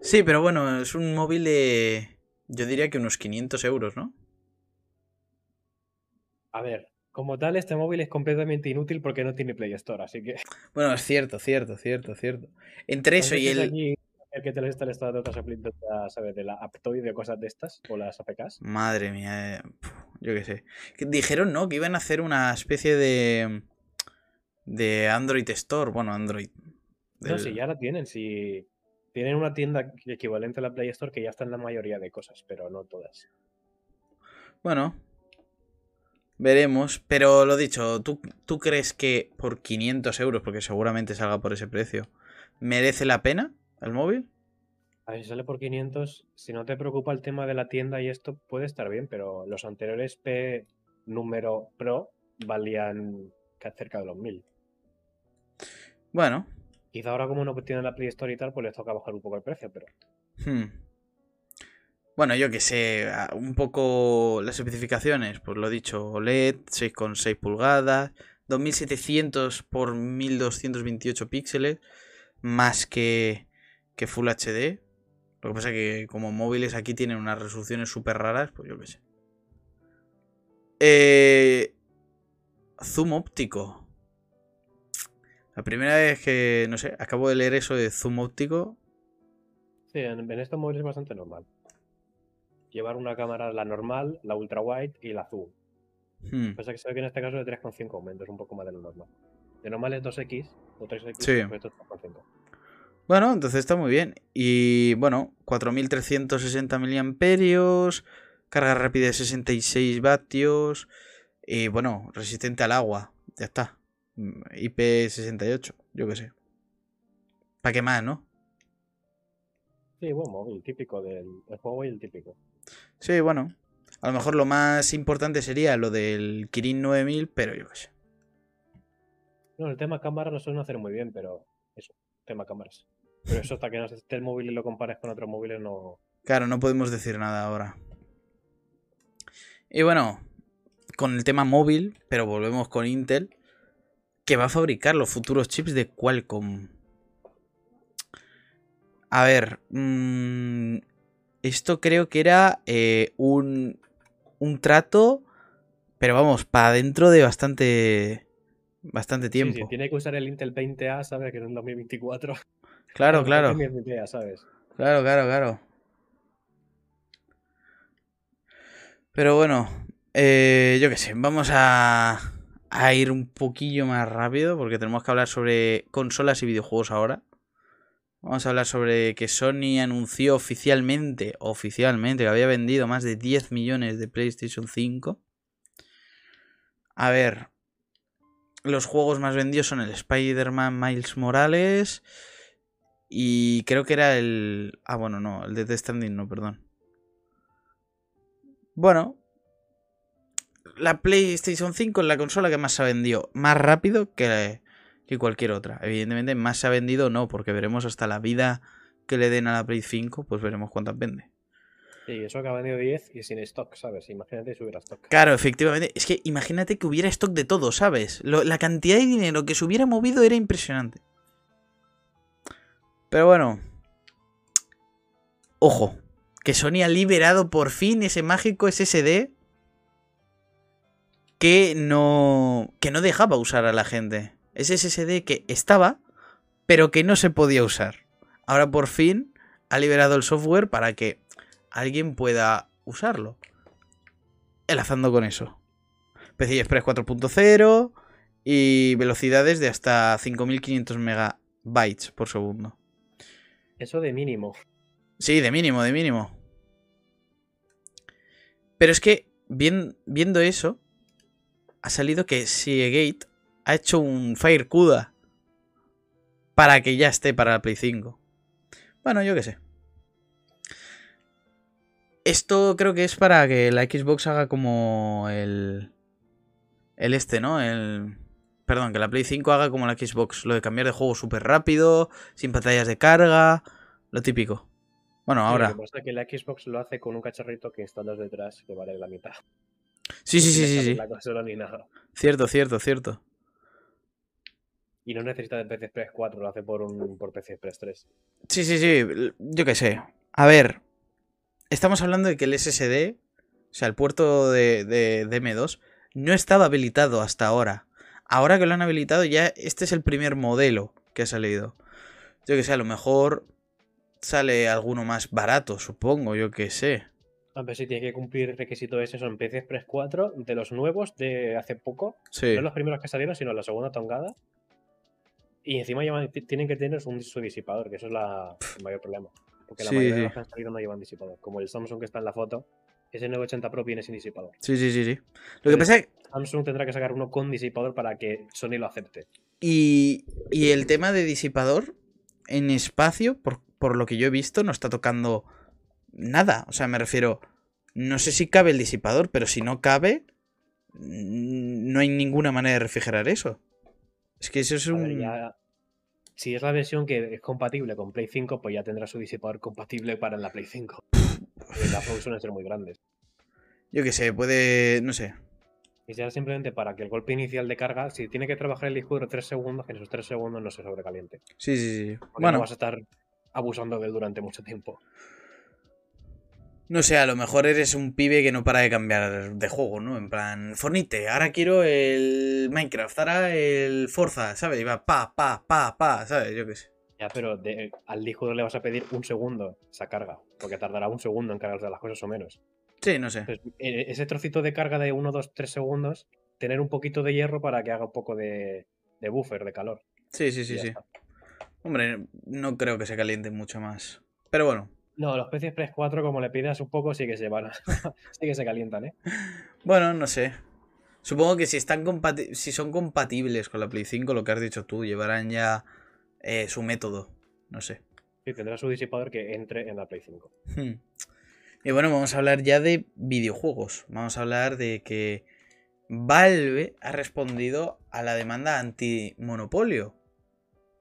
Sí, pero bueno, es un móvil de. Yo diría que unos 500 euros, ¿no? A ver, como tal, este móvil es completamente inútil porque no tiene Play Store, así que. (laughs) Bueno, es cierto, cierto, cierto, cierto. Entre eso y el el que te les está el estado de otras aplicaciones, ¿sabes? De la Aptoid de cosas de estas, o las APKs. Madre mía, eh, yo qué sé. Dijeron, ¿no? Que iban a hacer una especie de. de Android Store. Bueno, Android. No, si ya la tienen, si. Tienen una tienda equivalente a la Play Store que ya está en la mayoría de cosas, pero no todas. Bueno, veremos. Pero lo dicho, ¿tú, ¿tú crees que por 500 euros, porque seguramente salga por ese precio, merece la pena? ¿El móvil? A ver, si sale por 500, si no te preocupa el tema de la tienda y esto, puede estar bien, pero los anteriores P número Pro valían cerca de los 1000. Bueno. Quizá ahora como no tienen la Play Store y tal, pues les toca bajar un poco el precio, pero... Hmm. Bueno, yo que sé, un poco las especificaciones, pues lo he dicho, OLED, 6,6 pulgadas, 2700 por 1228 píxeles, más que que Full HD. Lo que pasa es que como móviles aquí tienen unas resoluciones súper raras, pues yo qué sé. Eh, zoom óptico. La primera vez que, no sé, acabo de leer eso de zoom óptico. Sí, en, estos móviles es bastante normal. Llevar una cámara, la normal, la ultra wide y la zoom. Hmm. Pasa que se ve que en este caso es de 3,5 aumentos, un poco más de lo normal. De normal es 2X o 3X, sí. 3,5. Bueno, entonces está muy bien. Y bueno, 4360 miliamperios, carga rápida de 66 vatios y bueno, resistente al agua. Ya está. Mm, IP68, yo qué sé. ¿Para qué más, no? Sí, buen móvil, típico del, juego y el típico. Sí, bueno. A lo mejor lo más importante sería lo del Kirin 9000, pero yo qué sé. No, el tema cámara lo suelen hacer muy bien, pero eso, tema cámaras. Pero eso hasta que no esté el móvil y lo compares con otros móviles no... Claro, no podemos decir nada ahora. Y bueno, con el tema móvil, pero volvemos con Intel, que va a fabricar los futuros chips de Qualcomm. A ver, mm, esto creo que era eh, un, un trato, pero vamos, para dentro de bastante, bastante tiempo. Sí, tiene que usar el Intel 20A, ¿sabes? Que es en 2024. Claro, (laughs) claro. Claro, claro, claro. Pero bueno, eh, yo qué sé, vamos a, a ir un poquillo más rápido porque tenemos que hablar sobre consolas y videojuegos ahora. Vamos a hablar sobre que Sony anunció oficialmente, oficialmente, que había vendido más de 10 millones de PlayStation 5. A ver, los juegos más vendidos son el Spider-Man Miles Morales, y creo que era el. Ah, bueno, no, el de The Standing, no, perdón. Bueno, la PlayStation 5 es la consola que más se ha vendido. Más rápido que, que cualquier otra. Evidentemente, más se ha vendido no, porque veremos hasta la vida que le den a la Play 5, pues veremos cuántas vende. Sí, eso que ha vendido 10 y sin stock, ¿sabes? Imagínate si hubiera stock. Claro, efectivamente. Es que imagínate que hubiera stock de todo, ¿sabes? la cantidad de dinero que se hubiera movido era impresionante. Pero bueno. Ojo. Que Sony ha liberado por fin ese mágico SSD que no. que no dejaba usar a la gente. Ese SSD que estaba, pero que no se podía usar. Ahora por fin ha liberado el software para que alguien pueda usarlo. Enlazando con eso. PCI Express 4.0 y velocidades de hasta 5500 megabytes por segundo. Eso de mínimo. Sí, de mínimo, de mínimo. Pero es que, viendo eso, ha salido que Seagate ha hecho un Fire CUDA para que ya esté para la Play 5. Bueno, yo qué sé. Esto creo que es para que la Xbox haga como el. El este, ¿no? El. Perdón, que la Play 5 haga como la Xbox. Lo de cambiar de juego súper rápido, sin pantallas de carga. Lo típico. Bueno, ahora. Lo que que la Xbox lo hace con un cacharrito que instalas detrás que vale la mitad. Sí, sí, sí, sí. sí. Cierto, cierto, cierto. Y no necesita de PC Express 4, lo hace por un por PC Express 3. Sí, sí, sí. Yo qué sé. A ver, estamos hablando de que el SSD, o sea, el puerto de, de, M2, no estaba habilitado hasta ahora. Ahora que lo han habilitado, ya este es el primer modelo que ha salido. Yo que sé, a lo mejor sale alguno más barato, supongo, yo que sé. A ver si tiene que cumplir requisito ese, son PC Express 4 de los nuevos de hace poco. Sí. No los primeros que salieron, sino la segunda tongada. Y encima tienen que tener un, su disipador, que eso es la, el mayor problema. Porque la mayoría de los que han salido no llevan disipador. Como el Samsung que está en la foto, ese 980 Pro viene sin disipador. Sí, sí, sí, sí. Lo que pasa es que... Samsung tendrá que sacar uno con disipador para que Sony lo acepte. Y, y el tema de disipador en espacio, por, por lo que yo he visto, no está tocando nada. O sea, me refiero, no sé si cabe el disipador, pero si no cabe, no hay ninguna manera de refrigerar eso. Es que eso es un si es la versión que es compatible con Play 5, pues ya tendrá su disipador compatible para la Play 5. las juegos suelen ser muy grandes. Yo qué sé, puede. no sé. Y sea simplemente para que el golpe inicial de carga, si tiene que trabajar el disco duro 3 segundos, que en esos 3 segundos no se sobrecaliente. Sí, sí, sí. bueno. No vas a estar abusando de él durante mucho tiempo. No sé, a lo mejor eres un pibe que no para de cambiar de juego, ¿no? En plan, Fornite, ahora quiero el Minecraft, ahora el Forza, ¿sabes? Y va pa, pa, pa, pa, ¿sabes? Yo qué sé. Ya, pero al disco le vas a pedir un segundo esa carga, porque tardará un segundo en cargarse las cosas o menos. Sí, no sé. E, ese trocito de carga de 1, 2, 3 segundos, tener un poquito de hierro para que haga un poco de, buffer, de calor. Sí, sí, sí, sí. Hombre, no creo que se caliente mucho más. Pero bueno, no, los PC Express 4, como le pidas un poco, sí que se van (laughs) sí que se calientan, ¿eh? Bueno, no sé. Supongo que si están si son compatibles con la Play 5, lo que has dicho tú, llevarán ya eh, su método. No sé. Sí, tendrá su disipador que entre en la Play 5. Hmm. Y bueno, vamos a hablar ya de videojuegos. Vamos a hablar de que Valve ha respondido a la demanda antimonopolio.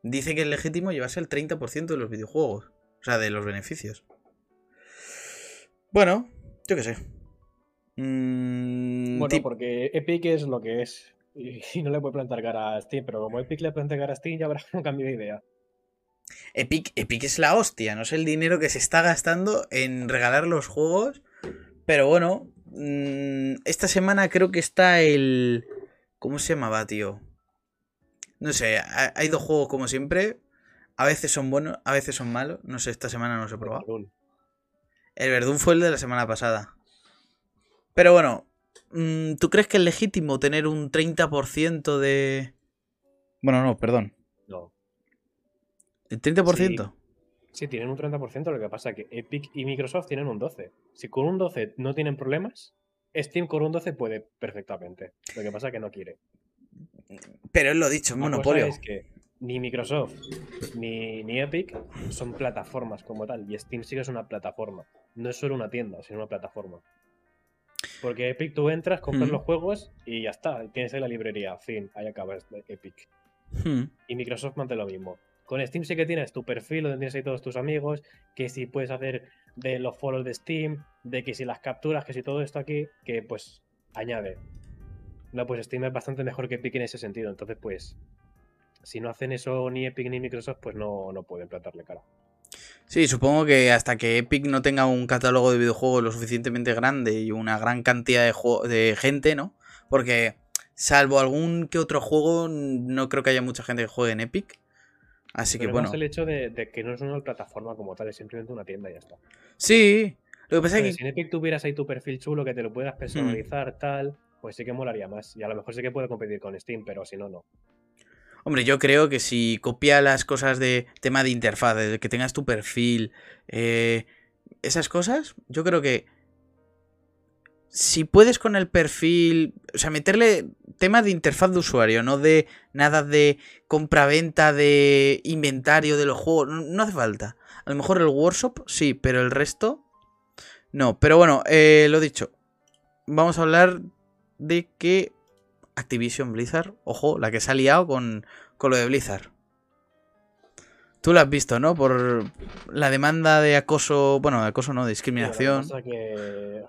Dice que es legítimo llevarse el 30% de los videojuegos. O sea, de los beneficios. Bueno, yo qué sé. Mm, bueno, porque Epic es lo que es. (laughs) Y, no le puede plantar cara a Steam, pero como Epic le planta cara a Steam, ya habrá (laughs) un cambio de idea. Epic, Epic es la hostia, no sé el dinero que se está gastando en regalar los juegos. Pero bueno, mm, esta semana creo que está el. ¿Cómo se llamaba, tío? No sé, hay dos juegos como siempre. A veces son buenos, a veces son malos. No sé, esta semana no se he probado. El Verdún fue el de la semana pasada. Pero bueno, mm, ¿tú crees que es legítimo tener un 30% de... Bueno, no, perdón. No. ¿El 30%? Sí. tienen un 30%, lo que pasa es que Epic y Microsoft tienen un 12%. Si con un 12 no tienen problemas, Steam con un 12 puede perfectamente. Lo que pasa es que no quiere. Pero él lo ha dicho, es monopolio. Es que ni Microsoft ni, ni, Epic son plataformas como tal. Y Steam sí que es una plataforma. No es solo una tienda, sino una plataforma. Porque Epic tú entras, compras los juegos y ya está. Tienes ahí la librería. Fin, ahí acabas Epic. Y Microsoft mantiene lo mismo. Con Steam sí que tienes tu perfil donde tienes ahí todos tus amigos, que si puedes hacer de los follows de Steam, de que si las capturas, que si todo esto aquí, que pues añade. No, pues Steam es bastante mejor que Epic en ese sentido. Entonces, pues, si no hacen eso ni Epic ni Microsoft, pues no, no pueden plantarle cara. Sí, supongo que hasta que Epic no tenga un catálogo de videojuegos lo suficientemente grande y una gran cantidad de, de gente, ¿no? Porque salvo algún que otro juego, no creo que haya mucha gente que juegue en Epic. Así que bueno. Es el hecho de, que no es una plataforma como tal, es simplemente una tienda y ya está. Sí, lo que pasa es que. Si en Epic tuvieras ahí tu perfil chulo que te lo puedas hmm. personalizar, tal, pues sí que molaría más. Y a lo mejor sí que puede competir con Steam, pero si no, no. Hombre, yo creo que si copia las cosas de tema de interfaz, de que tengas tu perfil, eh, esas cosas, yo creo que si puedes con el perfil, o sea, meterle tema de interfaz de usuario, no de nada de compra-venta de inventario de los juegos, no, hace falta. A lo mejor el workshop sí, pero el resto no. Pero bueno, eh, lo dicho, vamos a hablar de que Activision Blizzard, ojo, la que se ha liado con, lo de Blizzard. Tú lo has visto, ¿no? Por la demanda de acoso, bueno, de acoso no, de discriminación. que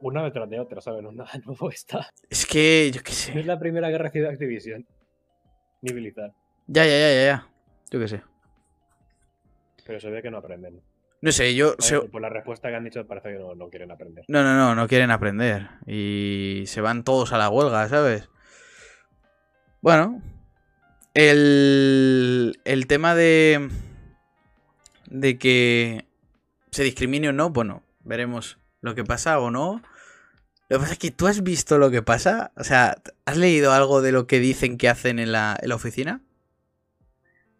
una detrás de otra, ¿sabes? No nada (laughs) nuevo está. Es que, yo qué sé. No es la primera que recibe Activision. Ni Blizzard. Ya, ya, ya, ya, ya. Yo qué sé. Pero se ve que no aprenden. No sé, yo. Por la respuesta que han dicho, parece que no, no, quieren aprender. No, no, no, no quieren aprender. Y se van todos a la huelga, ¿sabes? Bueno, el, el tema de, de que se discrimine o no, bueno, veremos lo que pasa o no. Lo que pasa es que tú has visto lo que pasa. O sea, ¿has leído algo de lo que dicen que hacen en la, oficina?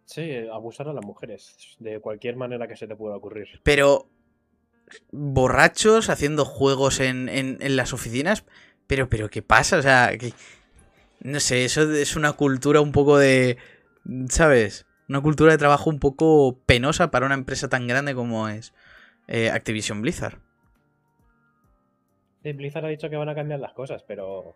Sí, abusar a las mujeres. De cualquier manera que se te pueda ocurrir. Pero. Borrachos haciendo juegos en, en, en las oficinas. Pero, pero, ¿qué pasa? O sea, no sé, eso es una cultura un poco de. ¿Sabes? Una cultura de trabajo un poco penosa para una empresa tan grande como es eh, Activision Blizzard. Blizzard ha dicho que van a cambiar las cosas, pero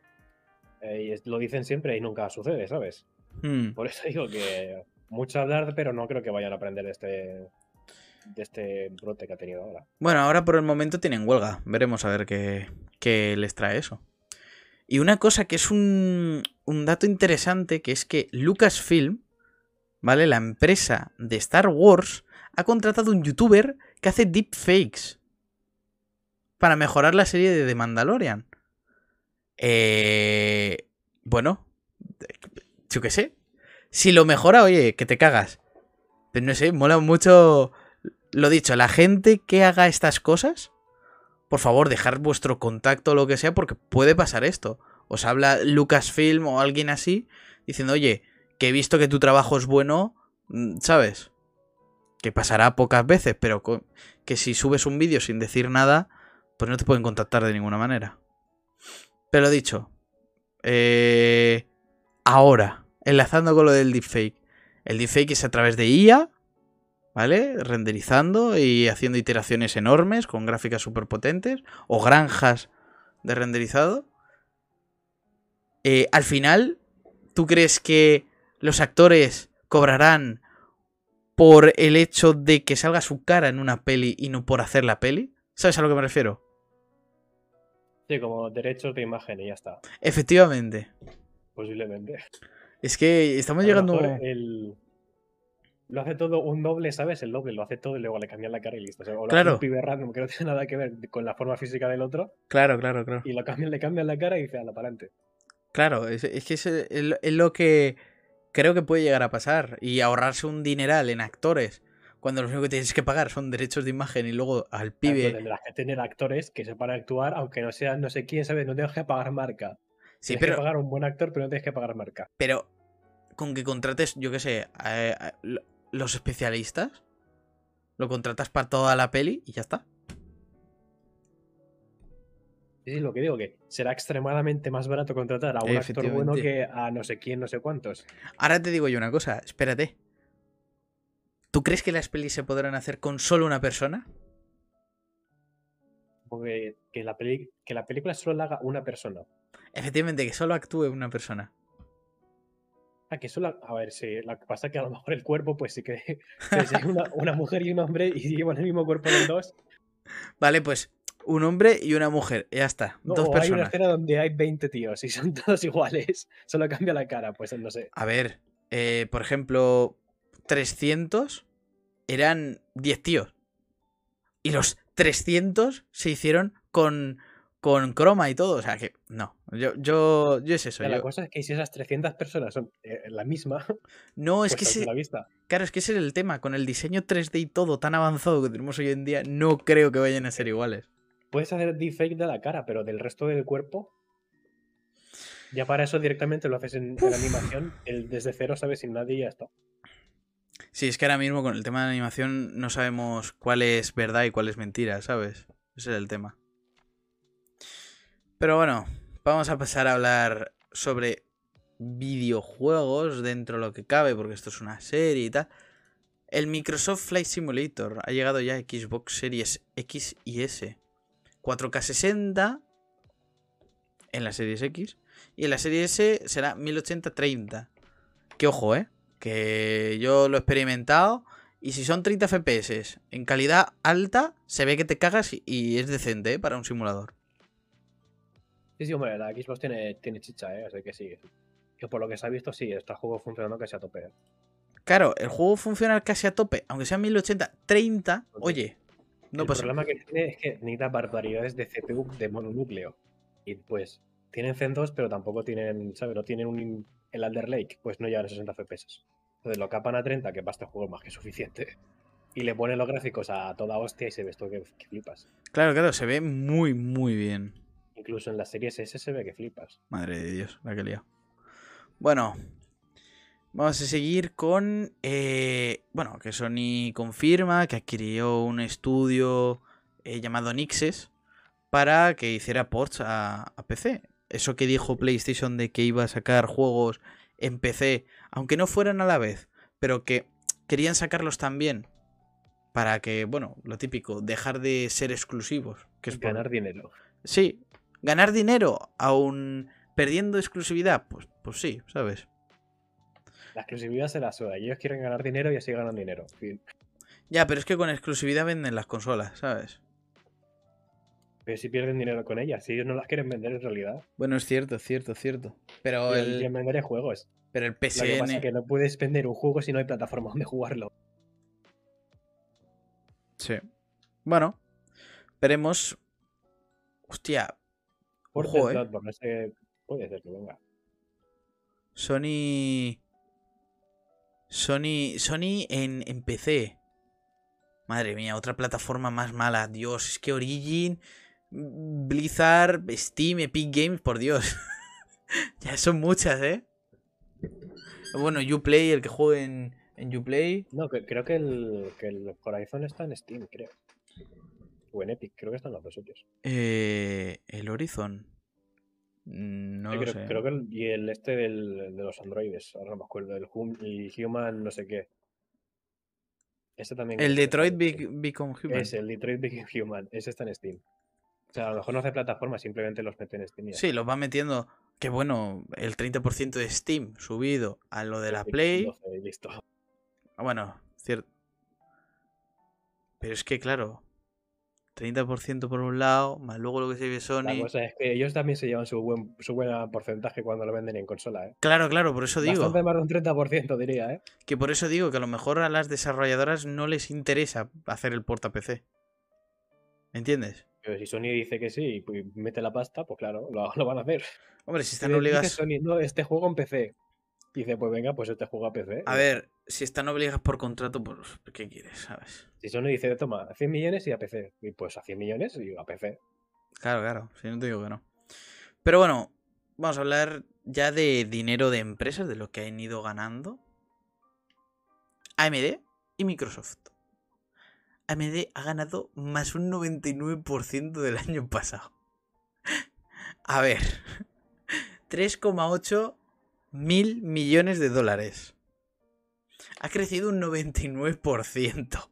eh, lo dicen siempre y nunca sucede, ¿sabes? Hmm. Por eso digo que mucho hablar, pero no creo que vayan a aprender de este, de este brote que ha tenido ahora. Bueno, ahora por el momento tienen huelga. Veremos a ver qué, qué les trae eso. Y una cosa que es un, un dato interesante, que es que Lucasfilm, ¿vale? La empresa de Star Wars, ha contratado un youtuber que hace deepfakes para mejorar la serie de The Mandalorian. Eh, bueno, yo qué sé. Si lo mejora, oye, que te cagas. Pero no sé, mola mucho lo dicho, la gente que haga estas cosas por favor, dejar vuestro contacto o lo que sea, porque puede pasar esto. Os habla Lucasfilm o alguien así, diciendo, oye, que he visto que tu trabajo es bueno, mm, ¿sabes? Que pasará pocas veces, pero que si subes un vídeo sin decir nada, pues no te pueden contactar de ninguna manera. Pero dicho, eh, ahora, enlazando con lo del deepfake. El deepfake es a través de IA, ¿vale? Renderizando y haciendo iteraciones enormes con gráficas súper potentes o granjas de renderizado. Eh, al final, ¿tú crees que los actores cobrarán por el hecho de que salga su cara en una peli y no por hacer la peli? ¿Sabes a lo que me refiero? Sí, como derechos de imagen y ya está. Efectivamente. Posiblemente. Es que estamos llegando. El, lo hace todo un doble, ¿sabes? El doble lo hace todo y luego le cambian la cara y listo. O, claro. un pibe random que no tiene nada que ver con la forma física del otro. Claro, claro, claro. Y lo cambian, le cambian la cara y dice, anda, para adelante. Claro, es, que es, lo que creo que puede llegar a pasar. Y ahorrarse un dineral en actores. Cuando lo único que tienes que pagar son derechos de imagen y luego al pibe. tendrás que tener actores que sepan actuar, aunque no sean no sé quién, ¿sabes? No tienes que pagar marca. Sí, tienes pero. que pagar un buen actor, pero no tienes que pagar marca. Pero con que contrates, yo qué sé, los especialistas, lo contratas para toda la peli y ya está. Sí, lo que digo, que será extremadamente más barato contratar a un actor bueno que a no sé quién, no sé cuántos. Ahora te digo yo una cosa, espérate. ¿Tú crees que las pelis se podrán hacer con solo una persona? que, la que la película solo la haga una persona. Efectivamente, que solo actúe una persona. Ah, que solo. A ver, sí. Lo que pasa es que a lo mejor el cuerpo, pues sí que. (laughs) una, mujer y un hombre y llevan el mismo cuerpo los dos. Vale, pues un hombre y una mujer. Ya está. dos personas. Hay una escena donde hay 20 tíos y son (laughs) todos iguales. Solo cambia la cara, pues no sé. A ver, eh, por ejemplo, 300 eran 10 tíos. Y los 300 se hicieron con, con croma y todo. O sea que no. Yo, yo, yo es eso. La cosa es que si esas 300 personas son eh, la misma. (laughs) No, es pues que la vista. Claro, es que ese es el tema. Con el diseño 3D y todo tan avanzado que tenemos hoy en día, no creo que vayan a ser iguales. Puedes hacer deepfake de la cara, pero del resto del cuerpo. Ya para eso directamente lo haces en, en animación. El desde cero sabes sin nadie y ya está. Sí, es que ahora mismo con el tema de la animación no sabemos cuál es verdad y cuál es mentira, ¿sabes? Ese es el tema. Pero bueno, vamos a pasar a hablar sobre videojuegos dentro de lo que cabe, porque esto es una serie y tal. El Microsoft Flight Simulator ha llegado ya a Xbox Series X y S. 4K 60 en la Series X y en la Serie S será 1080-30. Que ojo, ¿eh? que yo lo he experimentado. Y si son 30 FPS en calidad alta, se ve que te cagas y es decente ¿eh? para un simulador. Sí, sí, hombre, la Xbox tiene, tiene chicha, ¿eh? Así que sí. Que por lo que se ha visto, sí, está el juego funcionando casi a tope. ¿eh? Claro, el juego funciona casi a tope, aunque sea 1080, 30, oye. No el problema que tiene es que necesita barbaridades de CPU de mononúcleo. Y pues, tienen Zen 2, pero tampoco tienen, ¿sabes? No tienen un el Alder Lake, pues no llegan a 60 FPS. Entonces lo capan a 30, que para este juego es más que suficiente. (laughs) Y le ponen los gráficos a toda hostia y se ve esto que, flipas. Claro, claro, se ve muy, muy bien. Incluso en las series S se ve que flipas. Madre de Dios, la que liado. Bueno, vamos a seguir con. Eh, bueno, que Sony confirma que adquirió un estudio eh, llamado Nixes para que hiciera ports a, a PC eso que dijo PlayStation de que iba a sacar juegos en PC, aunque no fueran a la vez, pero que querían sacarlos también para que, bueno, lo típico, dejar de ser exclusivos. Que es ganar dinero. Sí, ganar dinero aún perdiendo exclusividad, pues, pues sí, ¿sabes? La exclusividad será sola. Ellos quieren ganar dinero y así ganan dinero. Ya, pero es que con exclusividad venden las consolas, ¿sabes? Pero si pierden dinero con ellas, si ellos no las quieren vender en realidad. Bueno, es cierto, es cierto, es cierto. Pero el... Quieren vender juegos. Pero el PSN... Lo que pasa es que no puedes vender un juego si no hay plataforma donde jugarlo. Sí. Bueno, veremos. Hostia. Ojo, eh. Puede ser que venga. Sony... Sony... Sony en, en PC. Madre mía, otra plataforma más mala. Dios, es que Origin Blizzard, Steam, Epic Games, por Dios. (laughs) ya son muchas, ¿eh? Bueno, Uplay, el que juegue en, en Uplay. No, creo que el, que el Horizon está en Steam, creo. O en Epic, creo que están los dos sitios. Eh, el Horizon. Mm, no lo creo, sé. Creo que el, y el este del, de los androides, ahora no me acuerdo, el, el Human no sé qué. Este también. El Detroit Become Human. Es el Detroit Become Human, ese está en Steam. O sea, a lo mejor no hace plataforma, simplemente los mete en Steam. Sí, los va metiendo. Que bueno, el 30% de Steam subido a lo de la Play. listo. Ah, bueno, cierto. Pero es que, claro, 30% por un lado, más luego lo que se ve Sony. La cosa es que ellos también se llevan su buen, su buen porcentaje cuando lo venden en consola, ¿eh? Claro, claro, por eso digo. Bastante más de un 30%, diría, ¿eh? Que por eso digo que a lo mejor a las desarrolladoras no les interesa hacer el porta PC. ¿Me entiendes? Pero si Sony dice que sí y mete la pasta, pues claro, lo, van a hacer. Hombre, si están obligados. Sony, no, este juego en PC. Dice, pues venga, pues este juego a PC. A ver, si están obligados por contrato, pues ¿qué quieres? ¿Sabes? Si Sony dice, toma, 100 millones y a PC. Y pues a 100 millones y a PC. Claro, claro, si no te digo que no. Pero bueno, vamos a hablar ya de dinero de empresas, de lo que han ido ganando. AMD y Microsoft. AMD ha ganado más un 99% del año pasado. A ver, 3,8 mil millones de dólares. Ha crecido un 99%.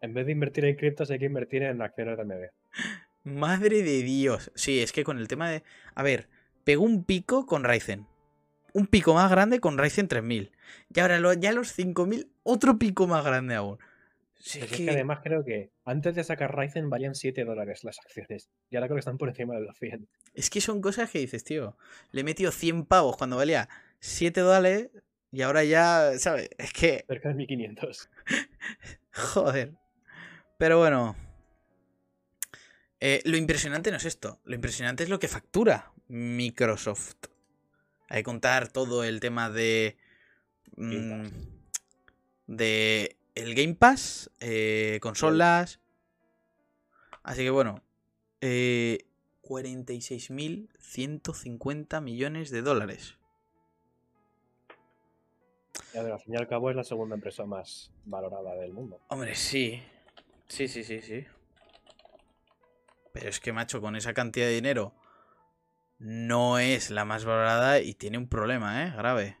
En vez de invertir en criptos, hay que invertir en acciones de media. Madre de Dios. Sí, es que con el tema de. A ver, pegó un pico con Ryzen. Un pico más grande con Ryzen 3000. Y ahora ya los 5000, otro pico más grande aún. es, que... además creo que antes de sacar Ryzen valían 7 dólares las acciones. Y ahora creo que están por encima de los 100. Es que son cosas que dices, tío. Le he metido 100 pavos cuando valía 7 dólares y ahora ya, ¿sabes? Es que... Cerca de 1500. (laughs) Joder. Pero bueno. Eh, lo impresionante no es esto. Lo impresionante es lo que factura Microsoft. Hay que contar todo el tema de. Mm, de. El Game Pass, eh, consolas. Así que bueno. Eh, 46.150 millones de dólares. Al fin y al cabo es la segunda empresa más valorada del mundo. Hombre, sí. Sí, sí, sí, sí. Pero es que, macho, con esa cantidad de dinero no es la más valorada y tiene un problema, ¿eh? Grave.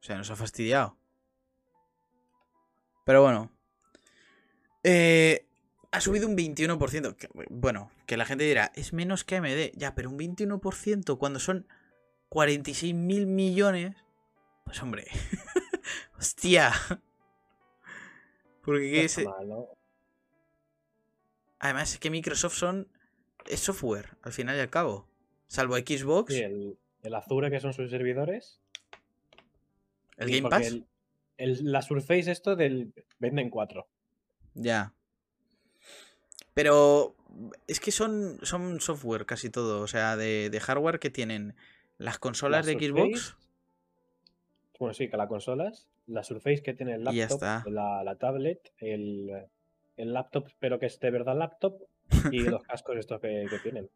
O sea, nos ha fastidiado. Pero bueno. Eh, ha subido un 21%. bueno, que la gente dirá, es menos que AMD. Ya, pero un 21% cuando son 46 mil millones. Pues hombre. (laughs) Hostia. Porque es... Además es que Microsoft son... Es software, al final y al cabo. Salvo Xbox. el, el Azure, que son sus servidores. ¿El Game Pass? la Surface esto del... Venden cuatro. Ya. Pero es que son, son software casi todo. O sea, de, hardware que tienen las consolas de Xbox. Bueno, sí, que las consolas. La Surface que tiene el laptop, la, la, tablet, el, el laptop, pero que es de verdad laptop, y (laughs) los cascos estos que, tienen.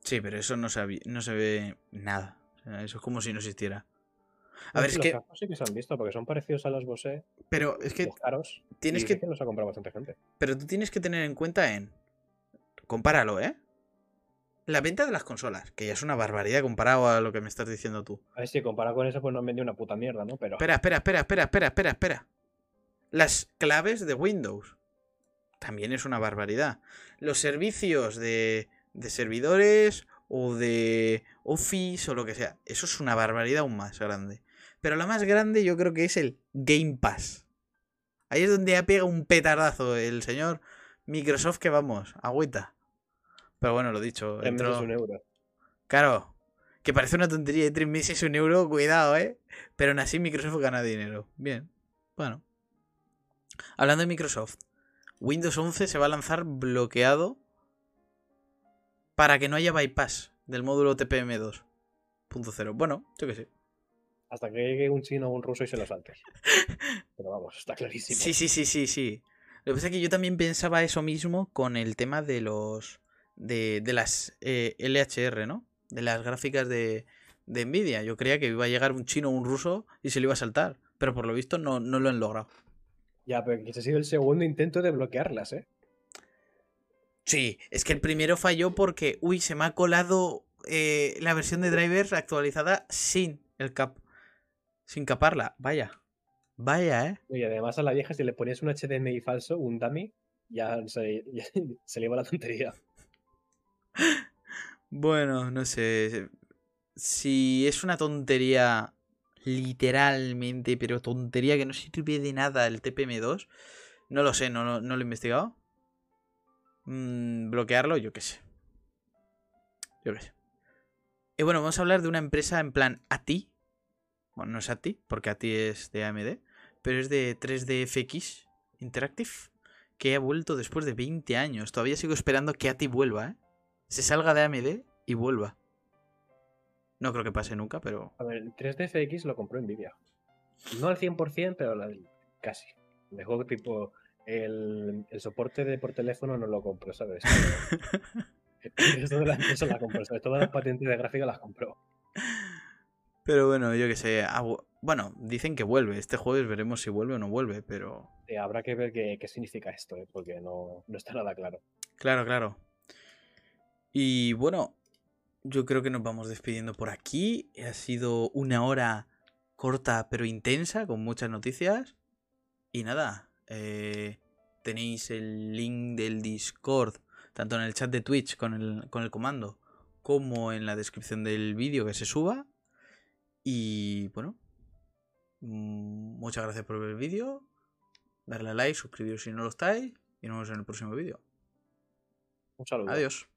Sí, pero eso no se, no se ve nada. eso es como si no existiera. A ver, es que. Cascos sí que se han visto, porque son parecidos a los Bose. Pero es que. Caros. Tienes que. Los ha comprado bastante gente. Pero tú tienes que tener en cuenta en. Compáralo, ¿eh? La venta de las consolas, que ya es una barbaridad comparado a lo que me estás diciendo tú. A ver, si comparado con eso, pues no han vendido una puta mierda, ¿no? Pero. Espera, espera, espera, espera, espera, espera, espera. Las claves de Windows. También es una barbaridad. Los servicios de, de servidores o de Office o lo que sea. Eso es una barbaridad aún más grande. Pero la más grande yo creo que es el Game Pass. Ahí es donde ha pegado un petardazo el señor Microsoft que vamos, agüita. Pero bueno, lo dicho. Entró... un euro. Claro, que parece una tontería de tres meses un euro, cuidado, ¿eh? Pero aún así Microsoft gana dinero. Bien, bueno. Hablando de Microsoft, Windows 11 se va a lanzar bloqueado para que no haya bypass del módulo TPM 2.0. Bueno, yo qué sé. Hasta que llegue un chino o un ruso y se lo salte. (laughs) Pero vamos, está clarísimo. Sí, sí, sí, sí, sí. Lo que pasa es que yo también pensaba eso mismo con el tema de los. De, las eh, LHR, ¿no? De las gráficas de, de Nvidia. Yo creía que iba a llegar un chino o un ruso y se lo iba a saltar. Pero por lo visto no, no lo han logrado. Ya, pero ese ha sido el segundo intento de bloquearlas, ¿eh? Sí, es que el primero falló porque, uy, se me ha colado eh, la versión de drivers actualizada sin el cap. Sin caparla, vaya. Vaya, ¿eh? Y además a la vieja, si le ponías un HDMI falso, un dummy, ya se, (laughs) se le iba la tontería. Bueno, no sé. Si es una tontería literalmente, pero tontería que no sirve de nada el TPM2. No lo sé, no, lo he investigado. Mm, bloquearlo, yo qué sé. Yo qué sé. Y bueno, vamos a hablar de una empresa en plan ATI. Bueno, no es ATI, porque ATI es de AMD, pero es de 3DFX Interactive, que ha vuelto después de 20 años. Todavía sigo esperando que ATI vuelva, ¿eh? Se salga de AMD y vuelva. No creo que pase nunca, pero. A ver, el 3DFX lo compró Nvidia. No al 100%, pero casi. De juego tipo. El, soporte de por teléfono no lo compró, ¿sabes? (laughs) Esto de la empresa la compró, ¿sabes? Todas las patentes de gráfica las compró. Pero bueno, yo qué sé. bueno, dicen que vuelve. Este jueves veremos si vuelve o no vuelve, pero. habrá que ver qué, significa esto, ¿eh? porque no, no está nada claro. Claro, claro. Y bueno, yo creo que nos vamos despidiendo por aquí. Ha sido una hora corta pero intensa, con muchas noticias. Y nada, eh, tenéis el link del Discord, tanto en el chat de Twitch con el, con el comando, como en la descripción del vídeo que se suba. Y bueno, mm, muchas gracias por ver el vídeo. Darle a like, suscribiros si no lo estáis. Y nos vemos en el próximo vídeo. Un saludo. Adiós.